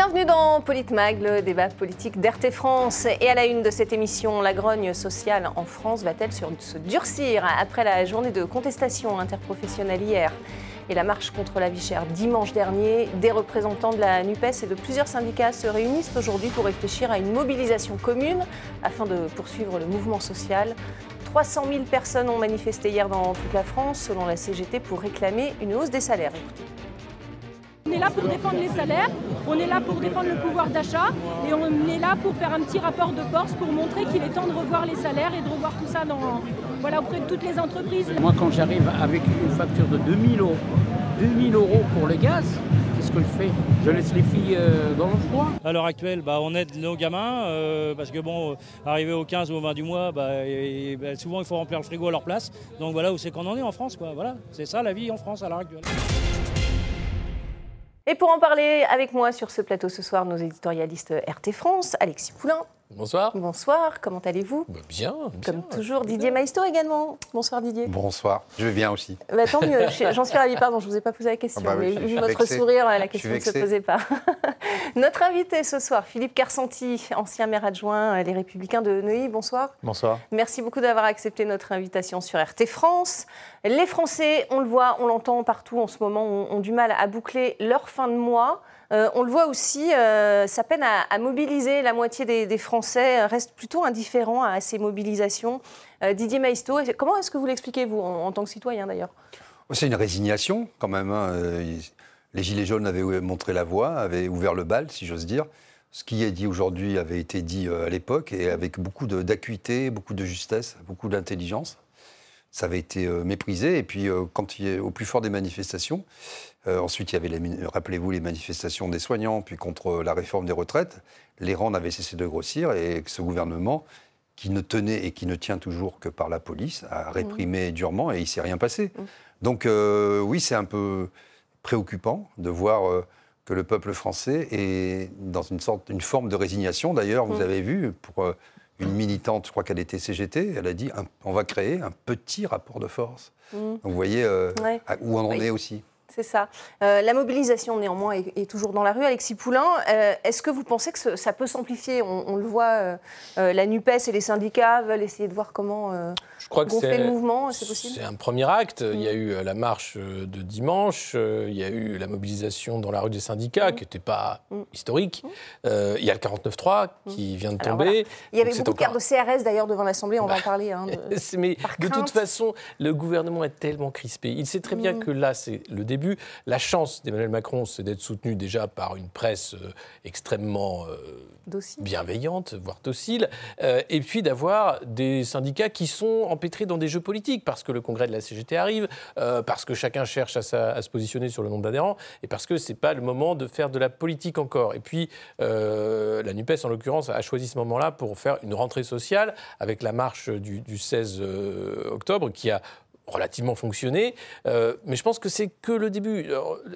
Bienvenue dans Politmag, le débat politique d'RT France. Et à la une de cette émission, la grogne sociale en France va-t-elle se durcir après la journée de contestation interprofessionnelle hier et la marche contre la vie chère dimanche dernier? Des représentants de la NUPES et de plusieurs syndicats se réunissent aujourd'hui pour réfléchir à une mobilisation commune afin de poursuivre le mouvement social. 300 000 personnes ont manifesté hier dans toute la France, selon la CGT, pour réclamer une hausse des salaires. On est là pour défendre les salaires, on est là pour défendre le pouvoir d'achat et on est là pour faire un petit rapport de force pour montrer qu'il est temps de revoir les salaires et de revoir tout ça dans, voilà, auprès de toutes les entreprises. Moi, quand j'arrive avec une facture de 2000 euros, 2000 euros pour le gaz, qu'est-ce que je fais? Je laisse les filles euh, dans le froid À l'heure actuelle, bah, on aide nos gamins euh, parce que bon, arrivé au 15 ou au 20 du mois, bah, bah, souvent il faut remplir le frigo à leur place. Donc voilà où c'est qu'on en est en France. Quoi. Voilà, c'est ça la vie en France à l'heure actuelle. Et pour en parler avec moi sur ce plateau ce soir, nos éditorialistes RT France, Alexis Poulain. Bonsoir. Bonsoir, comment allez-vous? Bah, bien, Comme toujours, Didier Maisto également. Bonsoir Didier. Bonsoir, je vais bien aussi. Bah, tant mieux, j'en suis ravie, pardon, je ne vous ai pas posé la question, ah bah mais vu votre sourire, la question ne se posait pas. Notre invité ce soir, Philippe Carsanti, ancien maire adjoint Les Républicains de Neuilly, bonsoir. Bonsoir. Merci beaucoup d'avoir accepté notre invitation sur RT France. Les Français, on le voit, on l'entend partout en ce moment, ont du mal à boucler leur fin de mois. Euh, on le voit aussi, euh, sa peine à, mobiliser la moitié des, Français, reste plutôt indifférent à ces mobilisations. Euh, Didier Maisto, comment est-ce que vous l'expliquez, vous, en, tant que citoyen d'ailleurs? C'est une résignation quand même. Hein. Les Gilets jaunes avaient montré la voie, avaient ouvert le bal, si j'ose dire. Ce qui est dit aujourd'hui avait été dit à l'époque et avec beaucoup d'acuité, beaucoup de justesse, beaucoup d'intelligence ça avait été méprisé. Et puis, quand il est au plus fort des manifestations, euh, ensuite, il y avait, rappelez-vous, les manifestations des soignants, puis contre la réforme des retraites. Les rangs n'avaient cessé de grossir et ce gouvernement, qui ne tenait et qui ne tient toujours que par la police, a réprimé mmh. durement et il ne s'est rien passé. Mmh. Donc, euh, oui, c'est un peu préoccupant de voir euh, que le peuple français est dans une, sorte, une forme de résignation. D'ailleurs, vous mmh. avez vu, pour une militante, je crois qu'elle était CGT, elle a dit on va créer un petit rapport de force. Donc, vous voyez où on en est aussi. C'est ça. Euh, la mobilisation, néanmoins, est, toujours dans la rue. Alexis Poulain, euh, est-ce que vous pensez que ça peut s'amplifier? On, le voit, euh, la NUPES et les syndicats veulent essayer de voir comment Je crois gonfler le mouvement. C'est possible? C'est un premier acte. Il y a mm. eu la marche de dimanche, il y a eu la mobilisation dans la rue des syndicats, mm. qui n'était pas mm. historique. il y a le 49-3 qui vient de tomber. Il y avait beaucoup de cartes de CRS, d'ailleurs, devant l'Assemblée. On va en bah, parler. Hein, mais de toute façon, le gouvernement est tellement crispé. Il sait très bien que là, c'est le début la chance d'Emmanuel Macron, c'est d'être soutenu déjà par une presse euh, extrêmement euh, bienveillante, voire docile, euh, et puis d'avoir des syndicats qui sont empêtrés dans des jeux politiques, parce que le congrès de la CGT arrive, parce que chacun cherche à, se positionner sur le nombre d'adhérents, et parce que ce n'est pas le moment de faire de la politique encore. Et puis, la NUPES, en l'occurrence, a choisi ce moment-là pour faire une rentrée sociale avec la marche du, du 16 octobre, qui a relativement fonctionné. Euh, mais je pense que c'est que le début.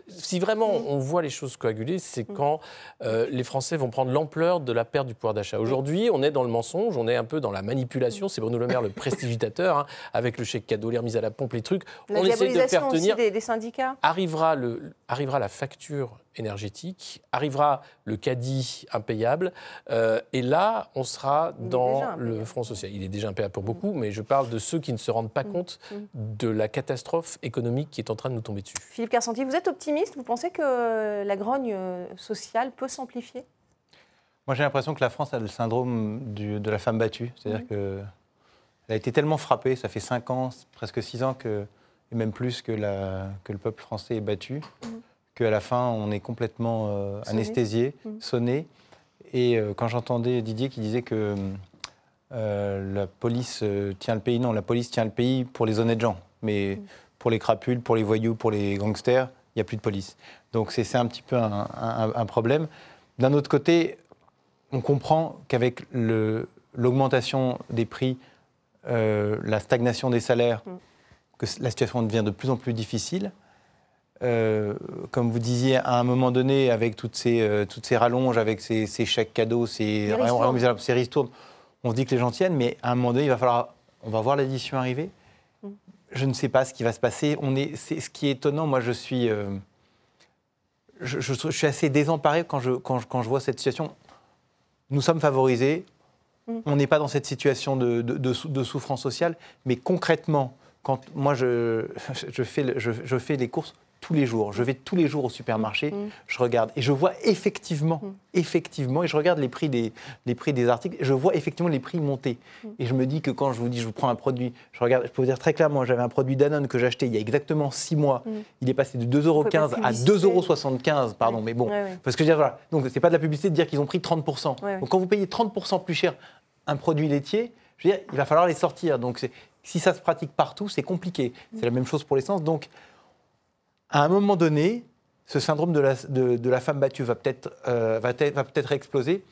si vraiment on voit les choses coaguler, c'est quand euh, les Français vont prendre l'ampleur de la perte du pouvoir d'achat. Aujourd'hui, on est dans le mensonge, on est un peu dans la manipulation. C'est Bruno Le Maire le prestidigitateur, hein, avec le chèque cadeau, les remises à la pompe, les trucs. on essaie de faire tenir. Des, des syndicats. Arrivera, le, arrivera la facture énergétique, arrivera le caddie impayable, euh, et là, on sera dans le Front social. Il est déjà impayable pour beaucoup, mais je parle de ceux qui ne se rendent pas mm. compte mm. de la catastrophe économique qui est en train de nous tomber dessus. Philippe Carsanti, vous êtes optimiste? Vous pensez que la grogne sociale peut s'amplifier? Moi, j'ai l'impression que la France a le syndrome de la femme battue, c'est-à-dire mm. qu'elle a été tellement frappée, ça fait 5 ans, presque 6 ans, que, et même plus que, la, que le peuple français est battu qu'à la fin, on est complètement euh, anesthésié, mmh. sonné. Et euh, quand j'entendais Didier qui disait que euh, la police tient le pays, non, la police tient le pays pour les honnêtes gens. Mais mmh. pour les crapules, pour les voyous, pour les gangsters, il n'y a plus de police. Donc c'est un petit peu un, problème. D'un autre côté, on comprend qu'avec l'augmentation des prix, la stagnation des salaires, mmh. que la situation devient de plus en plus difficile. Euh, comme vous disiez, à un moment donné, avec toutes ces, euh, toutes ces rallonges, avec ces, chèques cadeaux, ces, ces ristournes, on se dit que les gens tiennent, mais à un moment donné, il va falloir. On va voir l'édition arriver. Mm. Je ne sais pas ce qui va se passer. On est, ce qui est étonnant, moi, je suis. Euh, je, suis assez désemparé quand je, quand, je vois cette situation. Nous sommes favorisés, mm. on n'est pas dans cette situation de, de, souffrance sociale, mais concrètement, quand moi je, je, fais, je, fais les courses, tous les jours. Je vais tous les jours au supermarché, mm. je regarde et je vois effectivement, mm. effectivement, et je regarde les prix des, les prix des articles, et je vois effectivement les prix monter. Mm. Et je me dis que quand je vous dis, je vous prends un produit, je regarde, je peux vous dire très clairement, j'avais un produit Danone que j'achetais il y a exactement six mois, il est passé de 2,15€ à 2,75€, pardon, mais bon, parce que je veux dire, voilà, donc c'est pas de la publicité de dire qu'ils ont pris 30%. Donc quand vous payez 30% plus cher un produit laitier, je veux dire, il va falloir les sortir. Donc si ça se pratique partout, c'est compliqué. C'est la même chose pour l'essence. Donc à un moment donné, ce syndrome de la, femme battue va peut-être euh, va peut exploser.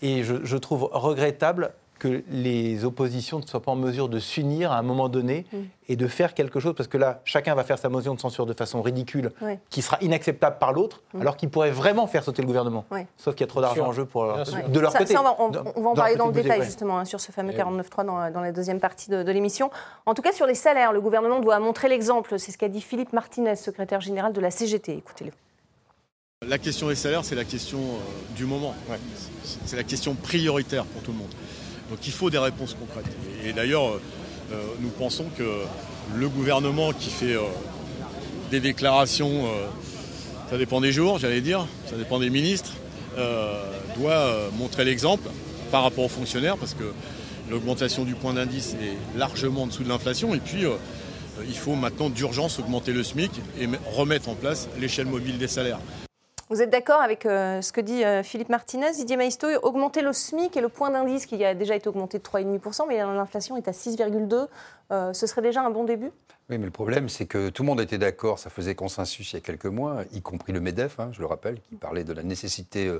Et je, trouve regrettable que les oppositions ne soient pas en mesure de s'unir à un moment donné mm. et de faire quelque chose, parce que là, chacun va faire sa motion de censure de façon ridicule, qui sera inacceptable par l'autre, mm. alors qu'il pourrait vraiment faire sauter le gouvernement. Sauf qu'il y a trop d'argent en jeu pour, de leur côté. on, va, en parler dans le détail, justement, hein, sur ce fameux 49.3 dans, dans, la deuxième partie de, de l'émission. En tout cas, sur les salaires, le gouvernement doit montrer l'exemple. C'est ce qu'a dit Philippe Martinez, secrétaire général de la CGT. Écoutez-le. La question des salaires, c'est la question euh, du moment. C'est la question prioritaire pour tout le monde. Donc il faut des réponses concrètes. Et, d'ailleurs, euh, euh, nous pensons que le gouvernement qui fait euh, des déclarations, ça dépend des jours, j'allais dire, ça dépend des ministres, doit montrer l'exemple par rapport aux fonctionnaires, parce que l'augmentation du point d'indice est largement en dessous de l'inflation. Et puis, il faut maintenant d'urgence augmenter le SMIC et remettre en place l'échelle mobile des salaires. Vous êtes d'accord avec euh, ce que dit euh, Philippe Martinez, Didier Maisto, augmenter le SMIC et le point d'indice qui a déjà été augmenté de 3,5%, mais l'inflation est à 6,2%, euh, ce serait déjà un bon début? Oui, mais le problème, c'est que tout le monde était d'accord, ça faisait consensus il y a quelques mois, y compris le MEDEF, hein, je le rappelle, qui parlait de la nécessité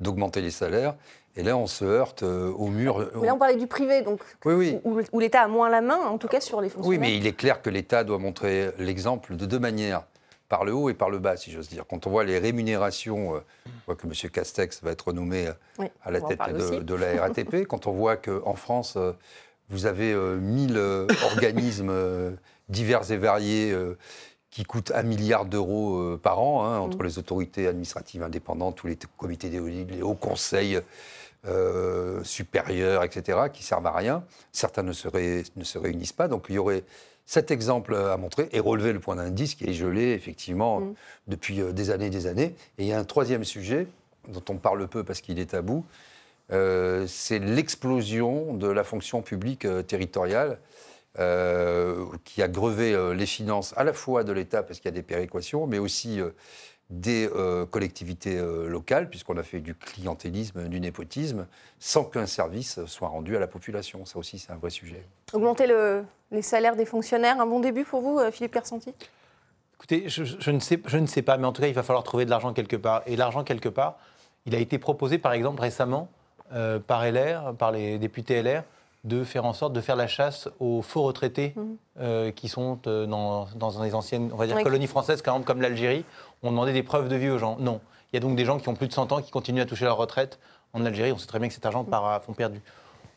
d'augmenter les salaires. Et là, on se heurte au mur. Mais là, on parlait du privé, donc oui, oui. où, l'État a moins la main, en tout cas sur les fonctionnaires. Oui, mais il est clair que l'État doit montrer l'exemple de deux manières par le haut et par le bas, si j'ose dire. Quand on voit les rémunérations, euh, on voit que M. Castex va être renommé euh, à la tête de, la RATP, quand on voit qu'en France, euh, vous avez 1000 organismes divers et variés qui coûtent un milliard d'euros par an, hein, entre mm. les autorités administratives indépendantes, tous les comités d'éolides, les hauts conseils supérieurs, etc., qui servent à rien. Certains ne se, ne se réunissent pas, donc il y aurait cet exemple à montrer et relever le point d'indice qui est gelé effectivement mm. depuis euh, des années et des années. Et il y a un troisième sujet dont on parle peu parce qu'il est tabou, euh, c'est l'explosion de la fonction publique euh, territoriale qui a grevé les finances à la fois de l'État parce qu'il y a des péréquations, mais aussi des collectivités locales, puisqu'on a fait du clientélisme, du népotisme, sans qu'un service soit rendu à la population. Ça aussi, c'est un vrai sujet. Augmenter le, les salaires des fonctionnaires. Un bon début pour vous, euh, Philippe Kersanti Écoutez, je, ne sais, je ne sais pas, mais en tout cas, il va falloir trouver de l'argent quelque part. Et l'argent quelque part, il a été proposé, par exemple, récemment, euh, par LR, par les députés LR, de faire en sorte de faire la chasse aux faux retraités mmh. euh, qui sont dans, dans, les anciennes on va dire, colonies françaises, par exemple, comme l'Algérie. On demandait des preuves de vie aux gens. Non. Il y a donc des gens qui ont plus de 100 ans qui continuent à toucher leur retraite en Algérie. On sait très bien que cet argent part à fond perdu.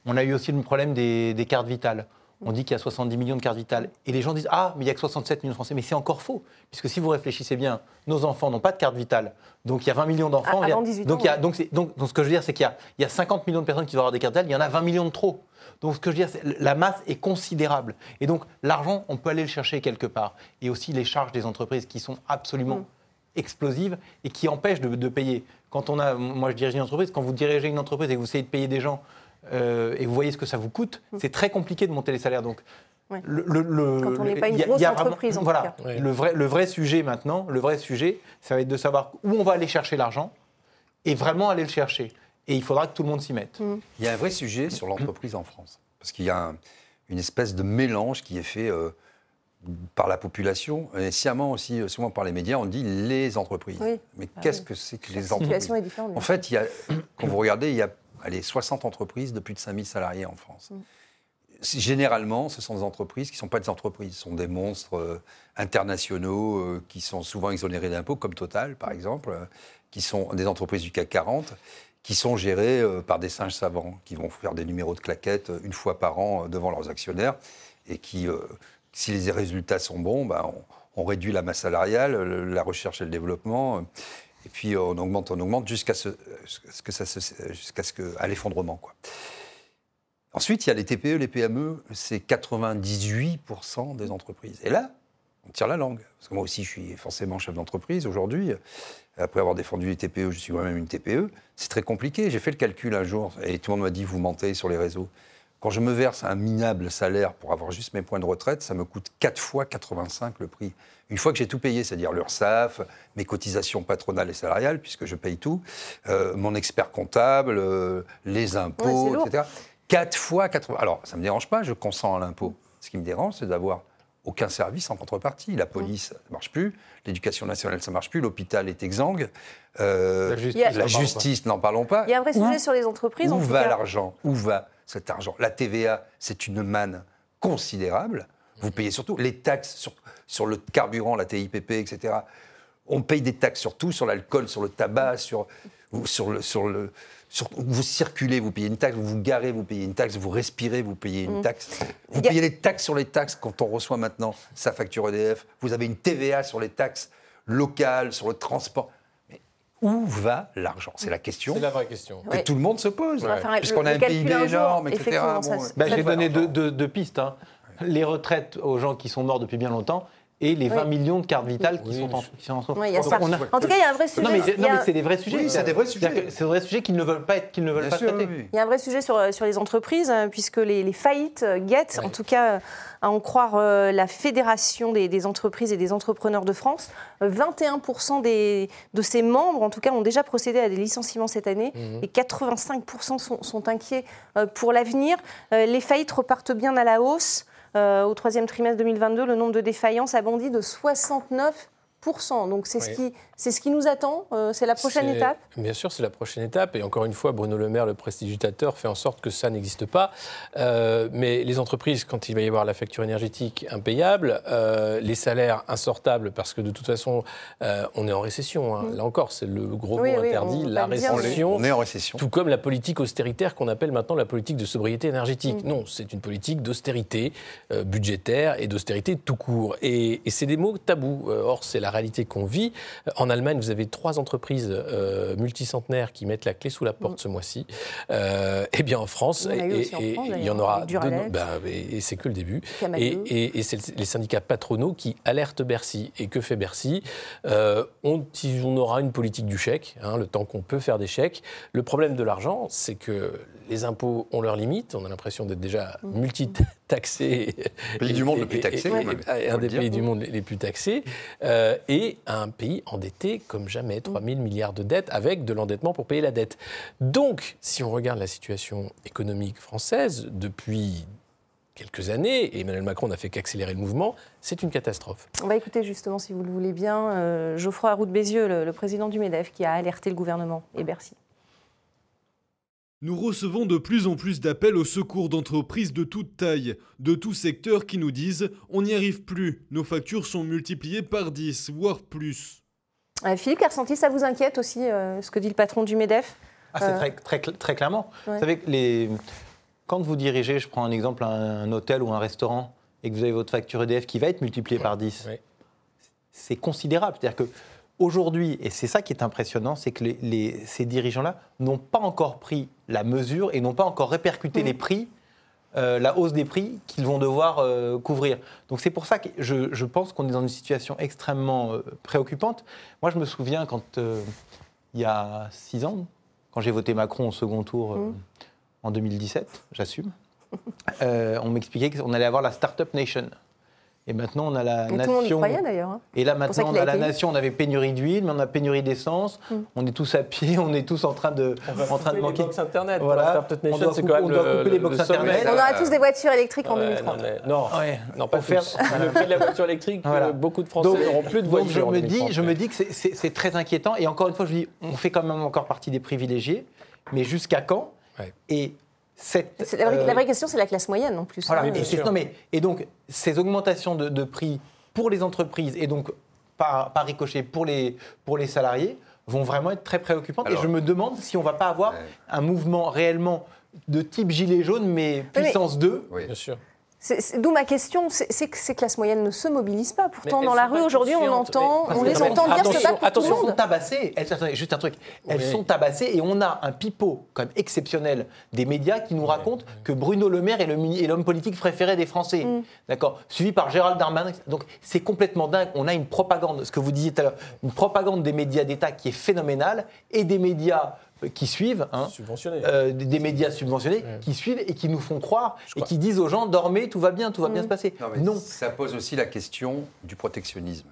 On a eu aussi le problème des, des cartes vitales. On dit qu'il y a 70 millions de cartes vitales. Et les gens disent Ah, mais il n'y a que 67 millions de Français. Mais c'est encore faux. Puisque si vous réfléchissez bien, nos enfants n'ont pas de carte vitale. Donc il y a 20 millions d'enfants. Ah, donc, donc, donc, ce que je veux dire, c'est qu'il y, a 50 millions de personnes qui doivent avoir des cartes vitales. Il y en a 20 millions de trop. Donc ce que je veux dire, c'est la masse est considérable. Et donc l'argent, on peut aller le chercher quelque part. Et aussi les charges des entreprises qui sont absolument mm. explosives et qui empêchent de, de payer. Quand on a, moi je dirige une entreprise, quand vous dirigez une entreprise et que vous essayez de payer des gens euh, et vous voyez ce que ça vous coûte, mm. c'est très compliqué de monter les salaires. Donc, le, Quand on n'est pas une grosse entreprise, en voilà, tout cas. Le, vrai, le vrai sujet maintenant, le vrai sujet, ça va être de savoir où on va aller chercher l'argent et vraiment aller le chercher. Et il faudra que tout le monde s'y mette. Mm. Il y a un vrai sujet sur l'entreprise en France. Parce qu'il y a une espèce de mélange qui est fait euh, par la population, et sciemment aussi, euh, souvent par les médias, on dit les entreprises. Mais ah qu'est-ce que c'est que les entreprises? est différente, En fait, il y a, quand vous regardez, il y a allez, 60 entreprises de plus de 5000 salariés en France. Mm. Généralement, ce sont des entreprises qui ne sont pas des entreprises, ce sont des monstres euh, internationaux euh, qui sont souvent exonérés d'impôts, comme Total par exemple, euh, qui sont des entreprises du CAC 40, qui sont gérées par des singes savants, qui vont faire des numéros de claquettes une fois par an devant leurs actionnaires, et qui, si les résultats sont bons, ben, on, on, réduit la masse salariale, la recherche et le développement Et puis on augmente, on augmente jusqu'à ce, que ça jusqu'à ce que à l'effondrement quoi. Ensuite, il y a les TPE, les PME, c'est 98% des entreprises. Et là, on tire la langue. Parce que moi aussi, je suis forcément chef d'entreprise aujourd'hui. Après avoir défendu les TPE, je suis moi-même une TPE. C'est très compliqué. J'ai fait le calcul un jour et tout le monde m'a dit, vous mentez sur les réseaux. Quand je me verse un minable salaire pour avoir juste mes points de retraite, ça me coûte 4 fois 85 le prix. Une fois que j'ai tout payé, c'est-à-dire l'URSSAF, mes cotisations patronales et salariales, puisque je paye tout, euh, mon expert comptable, euh, les impôts, etc. 4 fois 80. Alors, ça ne me dérange pas, je consens à l'impôt. Ce qui me dérange, c'est d'avoir aucun service en contrepartie. La police, ça ne marche plus. L'éducation nationale, ça ne marche plus. L'hôpital est exsangue. Euh, la justice, n'en parlons pas. Il y a un vrai sujet sur les entreprises. Où va l'argent? Où va cet argent La TVA, c'est une manne considérable. Vous payez surtout les taxes sur, sur le carburant, la TIPP, etc. On paye des taxes sur tout, sur l'alcool, sur le tabac, sur, sur, le, sur le, vous circulez, vous payez une taxe, vous vous garez, vous payez une taxe, vous respirez, vous payez une mm. taxe. Vous payez les taxes sur les taxes quand on reçoit maintenant sa facture EDF. Vous avez une TVA sur les taxes locales, sur le transport. Où va l'argent? C'est la question. C'est la vraie question. Que tout le monde se pose. Puisqu'on a un PIB énorme, etc. Ben, je vais donner deux, pistes. Hein. Les retraites aux gens qui sont morts depuis bien longtemps et les 20 millions de cartes vitales qui, sont en, qui sont en, y a ça. En tout cas, il y a un vrai sujet. Non, mais, c'est des vrais sujets. c'est des vrais sujets. C'est des vrais sujets qu'ils ne veulent pas, qu'ils ne veulent pas traiter. Il y a un vrai sujet sur, sur les entreprises, hein, puisque les, faillites euh, guettent, en tout cas, à en croire euh, la Fédération des, entreprises et des entrepreneurs de France. 21% des, de ses membres, en tout cas, ont déjà procédé à des licenciements cette année, mhm. et 85% sont, sont, inquiets euh, pour l'avenir. Les faillites repartent bien à la hausse. Euh, au troisième trimestre 2022, le nombre de défaillances a bondi de 69 donc c'est ce, qui, ce qui nous attend, euh, c'est la prochaine étape? Bien sûr, c'est la prochaine étape. Et encore une fois, Bruno Le Maire, le prestidigitateur, fait en sorte que ça n'existe pas. Euh, mais les entreprises, quand il va y avoir la facture énergétique impayable, euh, les salaires insortables, parce que de toute façon, on est en récession. Hein. Mm. Là encore, c'est le gros mot interdit, la récession. On est en récession. Tout comme la politique austéritaire qu'on appelle maintenant la politique de sobriété énergétique. Mm. Non, c'est une politique d'austérité budgétaire et d'austérité tout court. Et, et c'est des mots tabous. Or, c'est la réalité qu'on vit. En Allemagne, vous avez trois entreprises euh, multicentenaires qui mettent la clé sous la porte ce mois-ci. Euh, et bien en France, et, il y en aura deux, ben, et, c'est que le début. Et, c'est les syndicats patronaux qui alertent Bercy. Et que fait Bercy? Euh, on, on, aura une politique du chèque, hein, le temps qu'on peut faire des chèques. Le problème de l'argent, c'est que les impôts ont leurs limites. On a l'impression d'être déjà mmh. multitaxé. Pays du monde le plus taxé. un des pays du monde les plus taxés. Euh, et un pays endetté comme jamais, 3 000 milliards de dettes, avec de l'endettement pour payer la dette. Donc, si on regarde la situation économique française depuis quelques années, et Emmanuel Macron n'a fait qu'accélérer le mouvement, c'est une catastrophe. On va écouter justement, si vous le voulez bien, euh, Geoffroy Aroud Bézieux, le, le président du MEDEF, qui a alerté le gouvernement et Bercy. Nous recevons de plus en plus d'appels au secours d'entreprises de toute taille, de tout secteur qui nous disent on n'y arrive plus, nos factures sont multipliées par 10, voire plus. Euh, Philippe Carsenti, ça vous inquiète aussi euh, ce que dit le patron du MEDEF ah, C'est euh, très, très, très, clairement. Vous savez, les... quand vous dirigez, je prends un exemple, un, hôtel ou un restaurant, et que vous avez votre facture EDF qui va être multipliée par 10, c'est considérable. C'est-à-dire que Aujourd'hui, et c'est ça qui est impressionnant, c'est que ces dirigeants-là n'ont pas encore pris la mesure et n'ont pas encore répercuté mmh. les prix, euh, la hausse des prix qu'ils vont devoir euh, couvrir. Donc c'est pour ça que je, pense qu'on est dans une situation extrêmement euh, préoccupante. Moi, je me souviens quand il y a six ans, quand j'ai voté Macron au second tour mmh. en 2017, j'assume, on m'expliquait qu'on allait avoir la Startup Nation. Et maintenant, on a la nation. Tout le monde y croyait d'ailleurs. Hein. Et là, maintenant, on a, la nation. On avait pénurie d'huile, mais on a pénurie d'essence. Hmm. On est tous à pied, on est tous en train de, en train de manquer. Les box internet. Voilà. on doit, couper, on doit couper les box internet. On aura tous des voitures électriques en 2030. Non, non, pas faire le prix de la voiture électrique. Beaucoup de Français n'auront plus de voitures. Donc, je me dis, je me dis que c'est très inquiétant. Et encore une fois, je dis, on fait quand même encore partie des privilégiés, mais jusqu'à quand? Et la, vraie, euh, question, c'est la classe moyenne en plus. Voilà, hein. mais, et donc, ces augmentations de, prix pour les entreprises et donc par, par, ricochet pour les, pour les salariés vont vraiment être très préoccupantes. et je me demande si on ne va pas avoir un mouvement réellement de type gilet jaune, mais puissance 2. Oui. Bien sûr. D'où ma question, c'est que ces classes moyennes ne se mobilisent pas. Pourtant, dans la rue, aujourd'hui, on entend, on les entend dire se battre pour attention, tout le monde. tabassées. Elles, juste un truc. Elles sont tabassées et on a un pipeau quand même exceptionnel des médias qui nous racontent que Bruno Le Maire est l'homme politique préféré des Français. Mm. D'accord? Suivi par Gérald Darmanin. Donc, c'est complètement dingue. On a une propagande, ce que vous disiez tout à l'heure, une propagande des médias d'État qui est phénoménale et des médias qui suivent, hein, euh, des, médias subventionnés qui suivent et qui nous font croire et qui disent aux gens dormez, tout va bien, tout va bien mm. se passer. Non, Ça pose aussi la question du protectionnisme.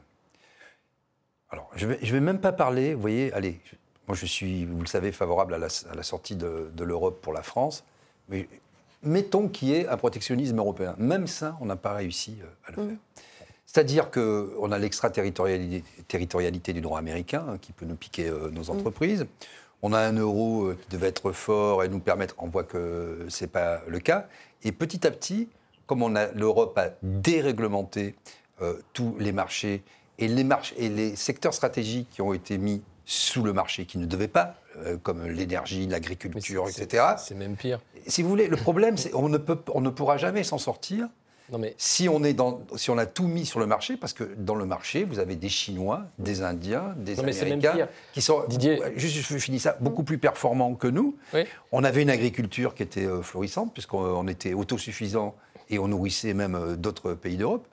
Alors, je ne vais, je vais même pas parler, vous voyez, allez, moi je suis, vous le savez, favorable à la, sortie de, l'Europe pour la France, mais mettons qu'il y ait un protectionnisme européen. Même ça, on n'a pas réussi euh, à le mm. faire. C'est-à-dire qu'on a l'extraterritorialité du droit américain hein, qui peut nous piquer euh, nos mm. entreprises. On a un euro euh, qui devait être fort et nous permettre, on voit que ce n'est pas le cas. Et petit à petit, comme l'Europe a déréglementé euh, tous les marchés et les, marchés et les secteurs stratégiques qui ont été mis sous le marché, qui ne devaient pas, euh, comme l'énergie, l'agriculture, etc. C'est même pire. Si vous voulez, le problème, c'est qu'on ne, on ne pourra jamais s'en sortir si, on est dans, si on a tout mis sur le marché, parce que dans le marché, vous avez des Chinois, des Indiens, des Américains, qui sont, Didier. juste je finis ça, beaucoup plus performants que nous. On avait une agriculture qui était euh, florissante, puisqu'on était autosuffisant et on nourrissait même euh, d'autres pays d'Europe.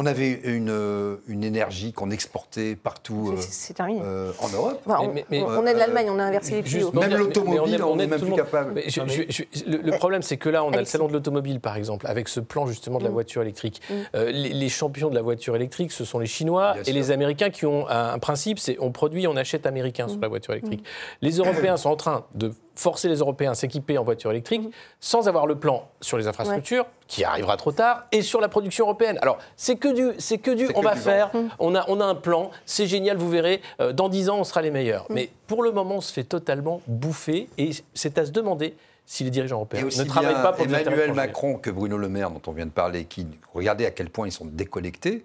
On avait une, euh, une énergie qu'on exportait partout euh, euh, en Europe. on, est de l'Allemagne, on a inversé les prix. Même l'automobile, on, est, même plus capable. le, problème, c'est que là, on a le salon de l'automobile, par exemple, avec ce plan justement de la mm. voiture électrique. Mm. les, champions de la voiture électrique, ce sont les Chinois et les Américains qui ont un, principe, c'est on produit, on achète américain sur mm. la voiture électrique. Les Européens sont en train de forcer les Européens à s'équiper en voiture électrique mhm. sans avoir le plan sur les infrastructures, qui arrivera trop tard, et sur la production européenne. Alors, c'est que du, c'est que du, on va faire, on, a, on a un plan, c'est génial, vous verrez, euh, dans dix ans, on sera les meilleurs. Mhm. Mais pour le moment, on se fait totalement bouffer, et c'est à se demander si les dirigeants européens ne travaillent pas pour Emmanuel Macron que Bruno Le Maire, dont on vient de parler, qui, regardez à quel point ils sont déconnectés,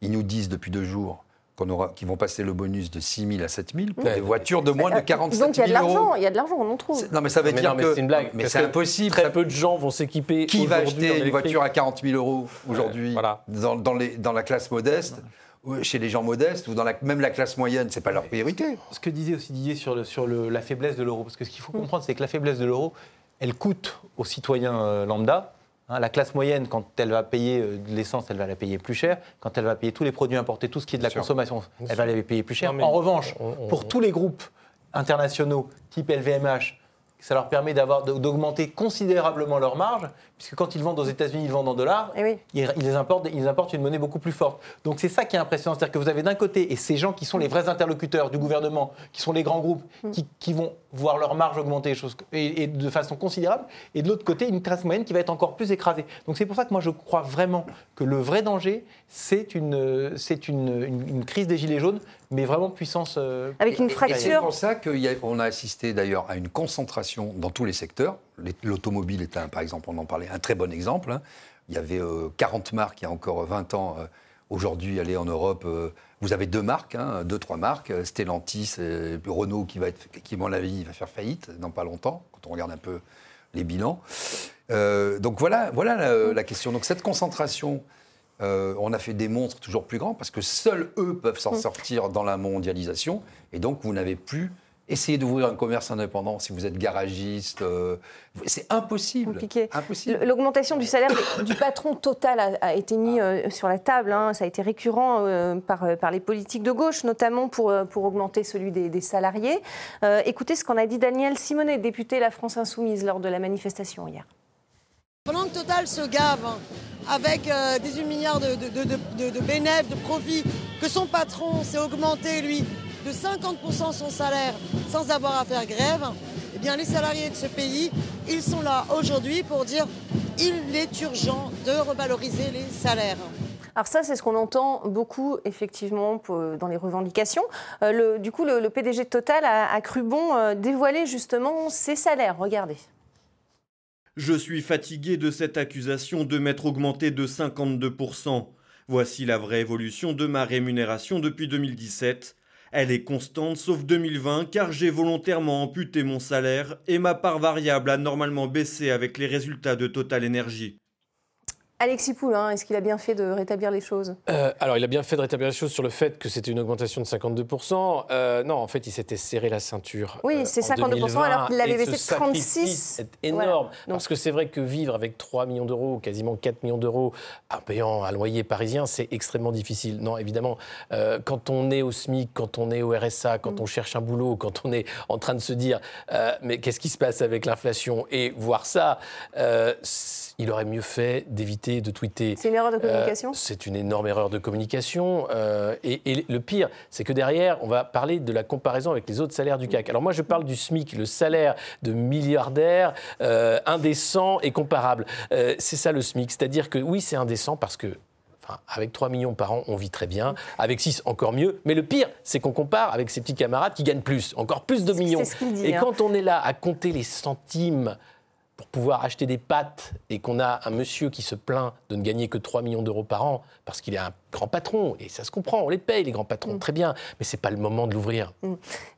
ils nous disent depuis deux jours qui vont passer le bonus de 6 000 à 7 000 pour des voitures de moins de 47 000 Donc il y a de l'argent, il y a de l'argent, on en trouve. Non, mais ça veut dire que c'est une blague. Mais c'est impossible. Très peu de gens vont s'équiper. Qui va acheter une voiture à 40 000 euros aujourd'hui dans, dans, dans, la classe modeste chez les gens modestes ou dans la, même la classe moyenne, c'est pas leur priorité. Ce que disait aussi Didier sur, le, sur le, la faiblesse de l'euro, parce que ce qu'il faut comprendre, c'est que la faiblesse de l'euro, elle coûte aux citoyens euh, lambda Hein, la classe moyenne, quand elle va payer euh, de l'essence, elle va la payer plus cher. Quand elle va payer tous les produits importés, tout ce qui est de la consommation, elle va les payer plus cher. en revanche, pour tous les groupes internationaux, type LVMH, ça leur permet d'augmenter considérablement leur marge, puisque quand ils vendent aux États-Unis, ils vendent en dollars, eh ils, ils, importent, ils importent une monnaie beaucoup plus forte. Donc c'est ça qui est impressionnant, c'est-à-dire que vous avez d'un côté, et ces gens qui sont les vrais interlocuteurs du gouvernement, qui sont les grands groupes, mm. qui, vont voir leur marge augmenter choses, et, de façon considérable, et de l'autre côté, une classe moyenne qui va être encore plus écrasée. Donc c'est pour ça que moi je crois vraiment que le vrai danger, c'est une, une, une, crise des gilets jaunes, mais vraiment puissance. Euh, Avec une fracture. C'est pour ça qu'on a, a assisté d'ailleurs à une concentration dans tous les secteurs. L'automobile est un, par exemple, on en parlait, un très bon exemple. Hein. Il y avait 40 euh, marques il y a encore 20 ans. Euh, aujourd'hui, aller en Europe, vous avez deux marques, hein, deux, trois marques, Stellantis et Renault qui, va être, qui, à mon avis, va faire faillite dans pas longtemps, quand on regarde un peu les bilans. donc voilà, voilà la, la, question. Donc cette concentration euh, on a fait des monstres toujours plus grands parce que seuls eux peuvent s'en mm. sortir dans la mondialisation. Et donc, vous n'avez plus essayé d'ouvrir un commerce indépendant si vous êtes garagiste. Euh, c'est impossible. Compliqué. L'augmentation du salaire du patron total a, été mis euh, sur la table. Hein. Ça a été récurrent par, les politiques de gauche, notamment pour, augmenter celui des, des salariés. écoutez ce qu'en a dit Daniel Simonet, député La France Insoumise, lors de la manifestation hier. Pendant que Total se gave avec 18 euh, milliards de, de, bénéfices, de profits, que son patron s'est augmenté, lui, de 50% son salaire sans avoir à faire grève, eh bien les salariés de ce pays, ils sont là aujourd'hui pour dire il est urgent de revaloriser les salaires. Alors ça, c'est ce qu'on entend beaucoup, effectivement, dans les revendications. Euh, du coup, le, PDG de Total a, cru bon euh, dévoiler justement ses salaires. Regardez. Je suis fatigué de cette accusation de m'être augmenté de 52%. Voici la vraie évolution de ma rémunération depuis 2017. Elle est constante sauf 2020 car j'ai volontairement amputé mon salaire et ma part variable a normalement baissé avec les résultats de Total Energy. Alexis Poulain, est-ce qu'il a bien fait de rétablir les choses? Euh, Alors, il a bien fait de rétablir les choses sur le fait que c'était une augmentation de 52%. Euh, non, en fait, il s'était serré la ceinture. Oui, euh, c'est 52% alors qu'il l'avait baissé de 36. C'est énorme. Parce que c'est vrai que vivre avec 3 millions d'euros, quasiment 4 millions d'euros, en payant un loyer parisien, c'est extrêmement difficile. Non, évidemment, quand on est au SMIC, quand on est au RSA, quand mm. on cherche un boulot, quand on est en train de se dire mais qu'est-ce qui se passe avec l'inflation? Et voir ça, il aurait mieux fait d'éviter de tweeter. C'est une erreur de communication euh, C'est une énorme erreur de communication. Euh, et, le pire, c'est que derrière, on va parler de la comparaison avec les autres salaires du CAC. Alors moi, je parle du SMIC, le salaire de milliardaire euh, indécent et comparable. c'est ça le SMIC. C'est-à-dire que oui, c'est indécent parce que Enfin, avec 3 millions par an, on vit très bien. Avec 6, encore mieux. Mais le pire, c'est qu'on compare avec ses petits camarades qui gagnent plus, encore plus de millions. Ce et hein. quand on est là à compter les centimes pour pouvoir acheter des pâtes et qu'on a un monsieur qui se plaint de ne gagner que 3 millions d'euros par an parce qu'il est un grand patron, et ça se comprend, on les paye les grands patrons, mm. très bien, mais ce n'est pas le moment de l'ouvrir. Mm.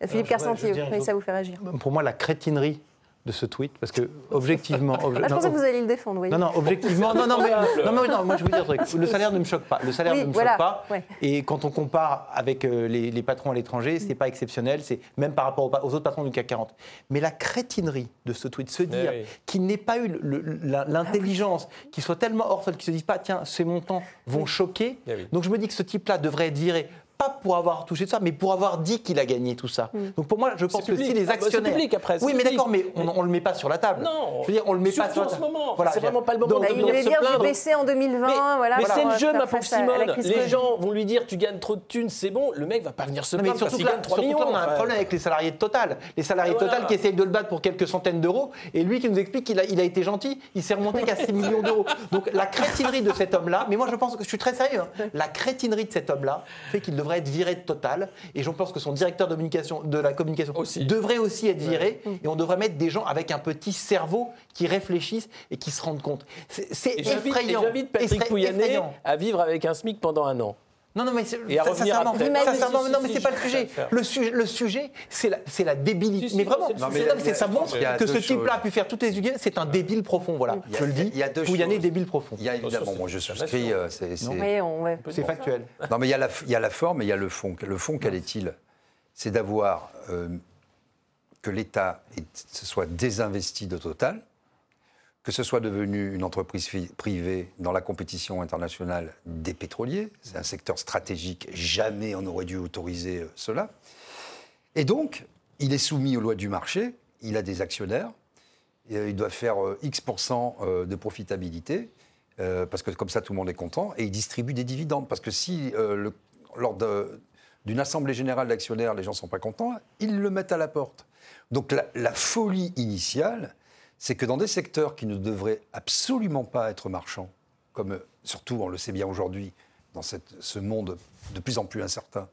Philippe Carcentier, ça vous fait réagir Pour moi, la crétinerie de ce tweet parce que objectivement. ah, je pensais que vous alliez le défendre. Oui. Non, non, objectivement. non, non, mais, non, mais non, moi je veux dire Le salaire ne me choque pas. Le salaire ne me choque pas. Et quand on compare avec euh, les, patrons à l'étranger, c'est pas exceptionnel. C'est même par rapport aux, autres patrons du CAC 40. Mais la crétinerie de ce tweet, se dire qu'il n'ait pas eu l'intelligence, qu'il soit tellement hors sol, qu'il se dise pas, tiens, ces montants vont choquer. Eh donc je me dis que ce type-là devrait être viré pas pour avoir touché ça, mais pour avoir dit qu'il a gagné tout ça. Hmm. Donc pour moi, je pense que si les ah, bah, actionnaires. public après. Oui, mais d'accord, mais on, ne le met pas sur la table. Non. Je veux dire, on le met pas sur la table. en ce moment. Voilà, c'est vraiment pas le moment. Donc, de il voulait dire j'ai baissé en 2020. Mais, voilà, mais c'est le jeu, ma pauvre Simone. Les gens vont lui dire tu gagnes trop de thunes, c'est bon. Le mec va pas venir se plaindre qu'il gagne 3 millions. on a un problème avec les salariés de Total. Les salariés de Total qui essayent de le battre pour quelques centaines d'euros, et lui qui nous explique qu'il a, il a été gentil, il s'est remonté qu'à 6 millions d'euros. Donc la crétinerie de cet homme-là, mais moi je pense que je suis très sérieux, hein. la crétinerie de cet homme-là fait qu'il devrait être viré de Total. Et je pense que son directeur de, communication, de la communication devrait aussi être viré. Et on devrait mettre des gens avec un petit cerveau qui réfléchissent et qui se rendent compte. C'est effrayant. J'invite Patrick Pouyanné à vivre avec un SMIC pendant un an. Non, non, mais et à revenir non, mais c'est pas le sujet. Le sujet, le sujet, c'est la, c'est la débilité. mais vraiment, c'est ça montre que ce type-là a pu faire toutes les idées. C'est un débile profond, voilà. Je le dis. Il y a deux Pouyanné, débile profond. Il y a évidemment, moi je souscris. Euh, c'est factuel. Non, mais il y a la, il y a la forme et il y a le fond. Le fond, quel est-il? C'est d'avoir euh, que l'État se soit désinvesti de Total que ce soit devenu une entreprise privée dans la compétition internationale des pétroliers, c'est un secteur stratégique, jamais on aurait dû autoriser euh, cela. Et donc, il est soumis aux lois du marché, il a des actionnaires, euh, il doit faire euh, X% de profitabilité, parce que comme ça tout le monde est content, et il distribue des dividendes. Parce que si, lors d'une assemblée générale d'actionnaires, les gens ne sont pas contents, ils le mettent à la porte. Donc la folie initiale, c'est que dans des secteurs qui ne devraient absolument pas être marchands, comme surtout on le sait bien aujourd'hui, dans ce monde de plus en plus incertain,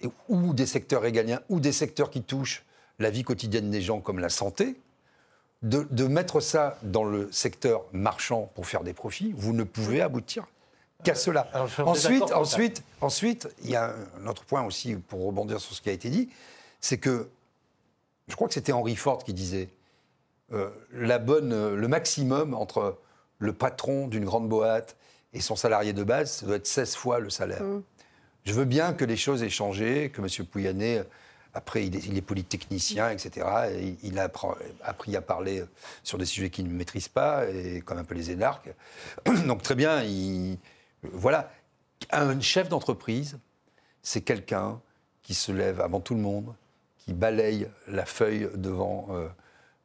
et, ou des secteurs régaliens, ou des secteurs qui touchent la vie quotidienne des gens comme la santé, de, mettre ça dans le secteur marchand pour faire des profits, vous ne pouvez aboutir qu'à cela. ensuite, ensuite, ensuite, il y a un autre point aussi pour rebondir sur ce qui a été dit, c'est que je crois que c'était Henry Ford qui disait euh, la bonne, euh, le maximum entre le patron d'une grande boîte et son salarié de base, ça doit être 16 fois le salaire. Mm. Je veux bien que les choses aient changé, que M. Pouyanné, après, il est, polytechnicien, etc. il a appris à parler sur des sujets qu'il ne maîtrise pas, et comme un peu les énarques. Donc très bien, voilà. Un chef d'entreprise, c'est quelqu'un qui se lève avant tout le monde, qui balaye la feuille devant euh,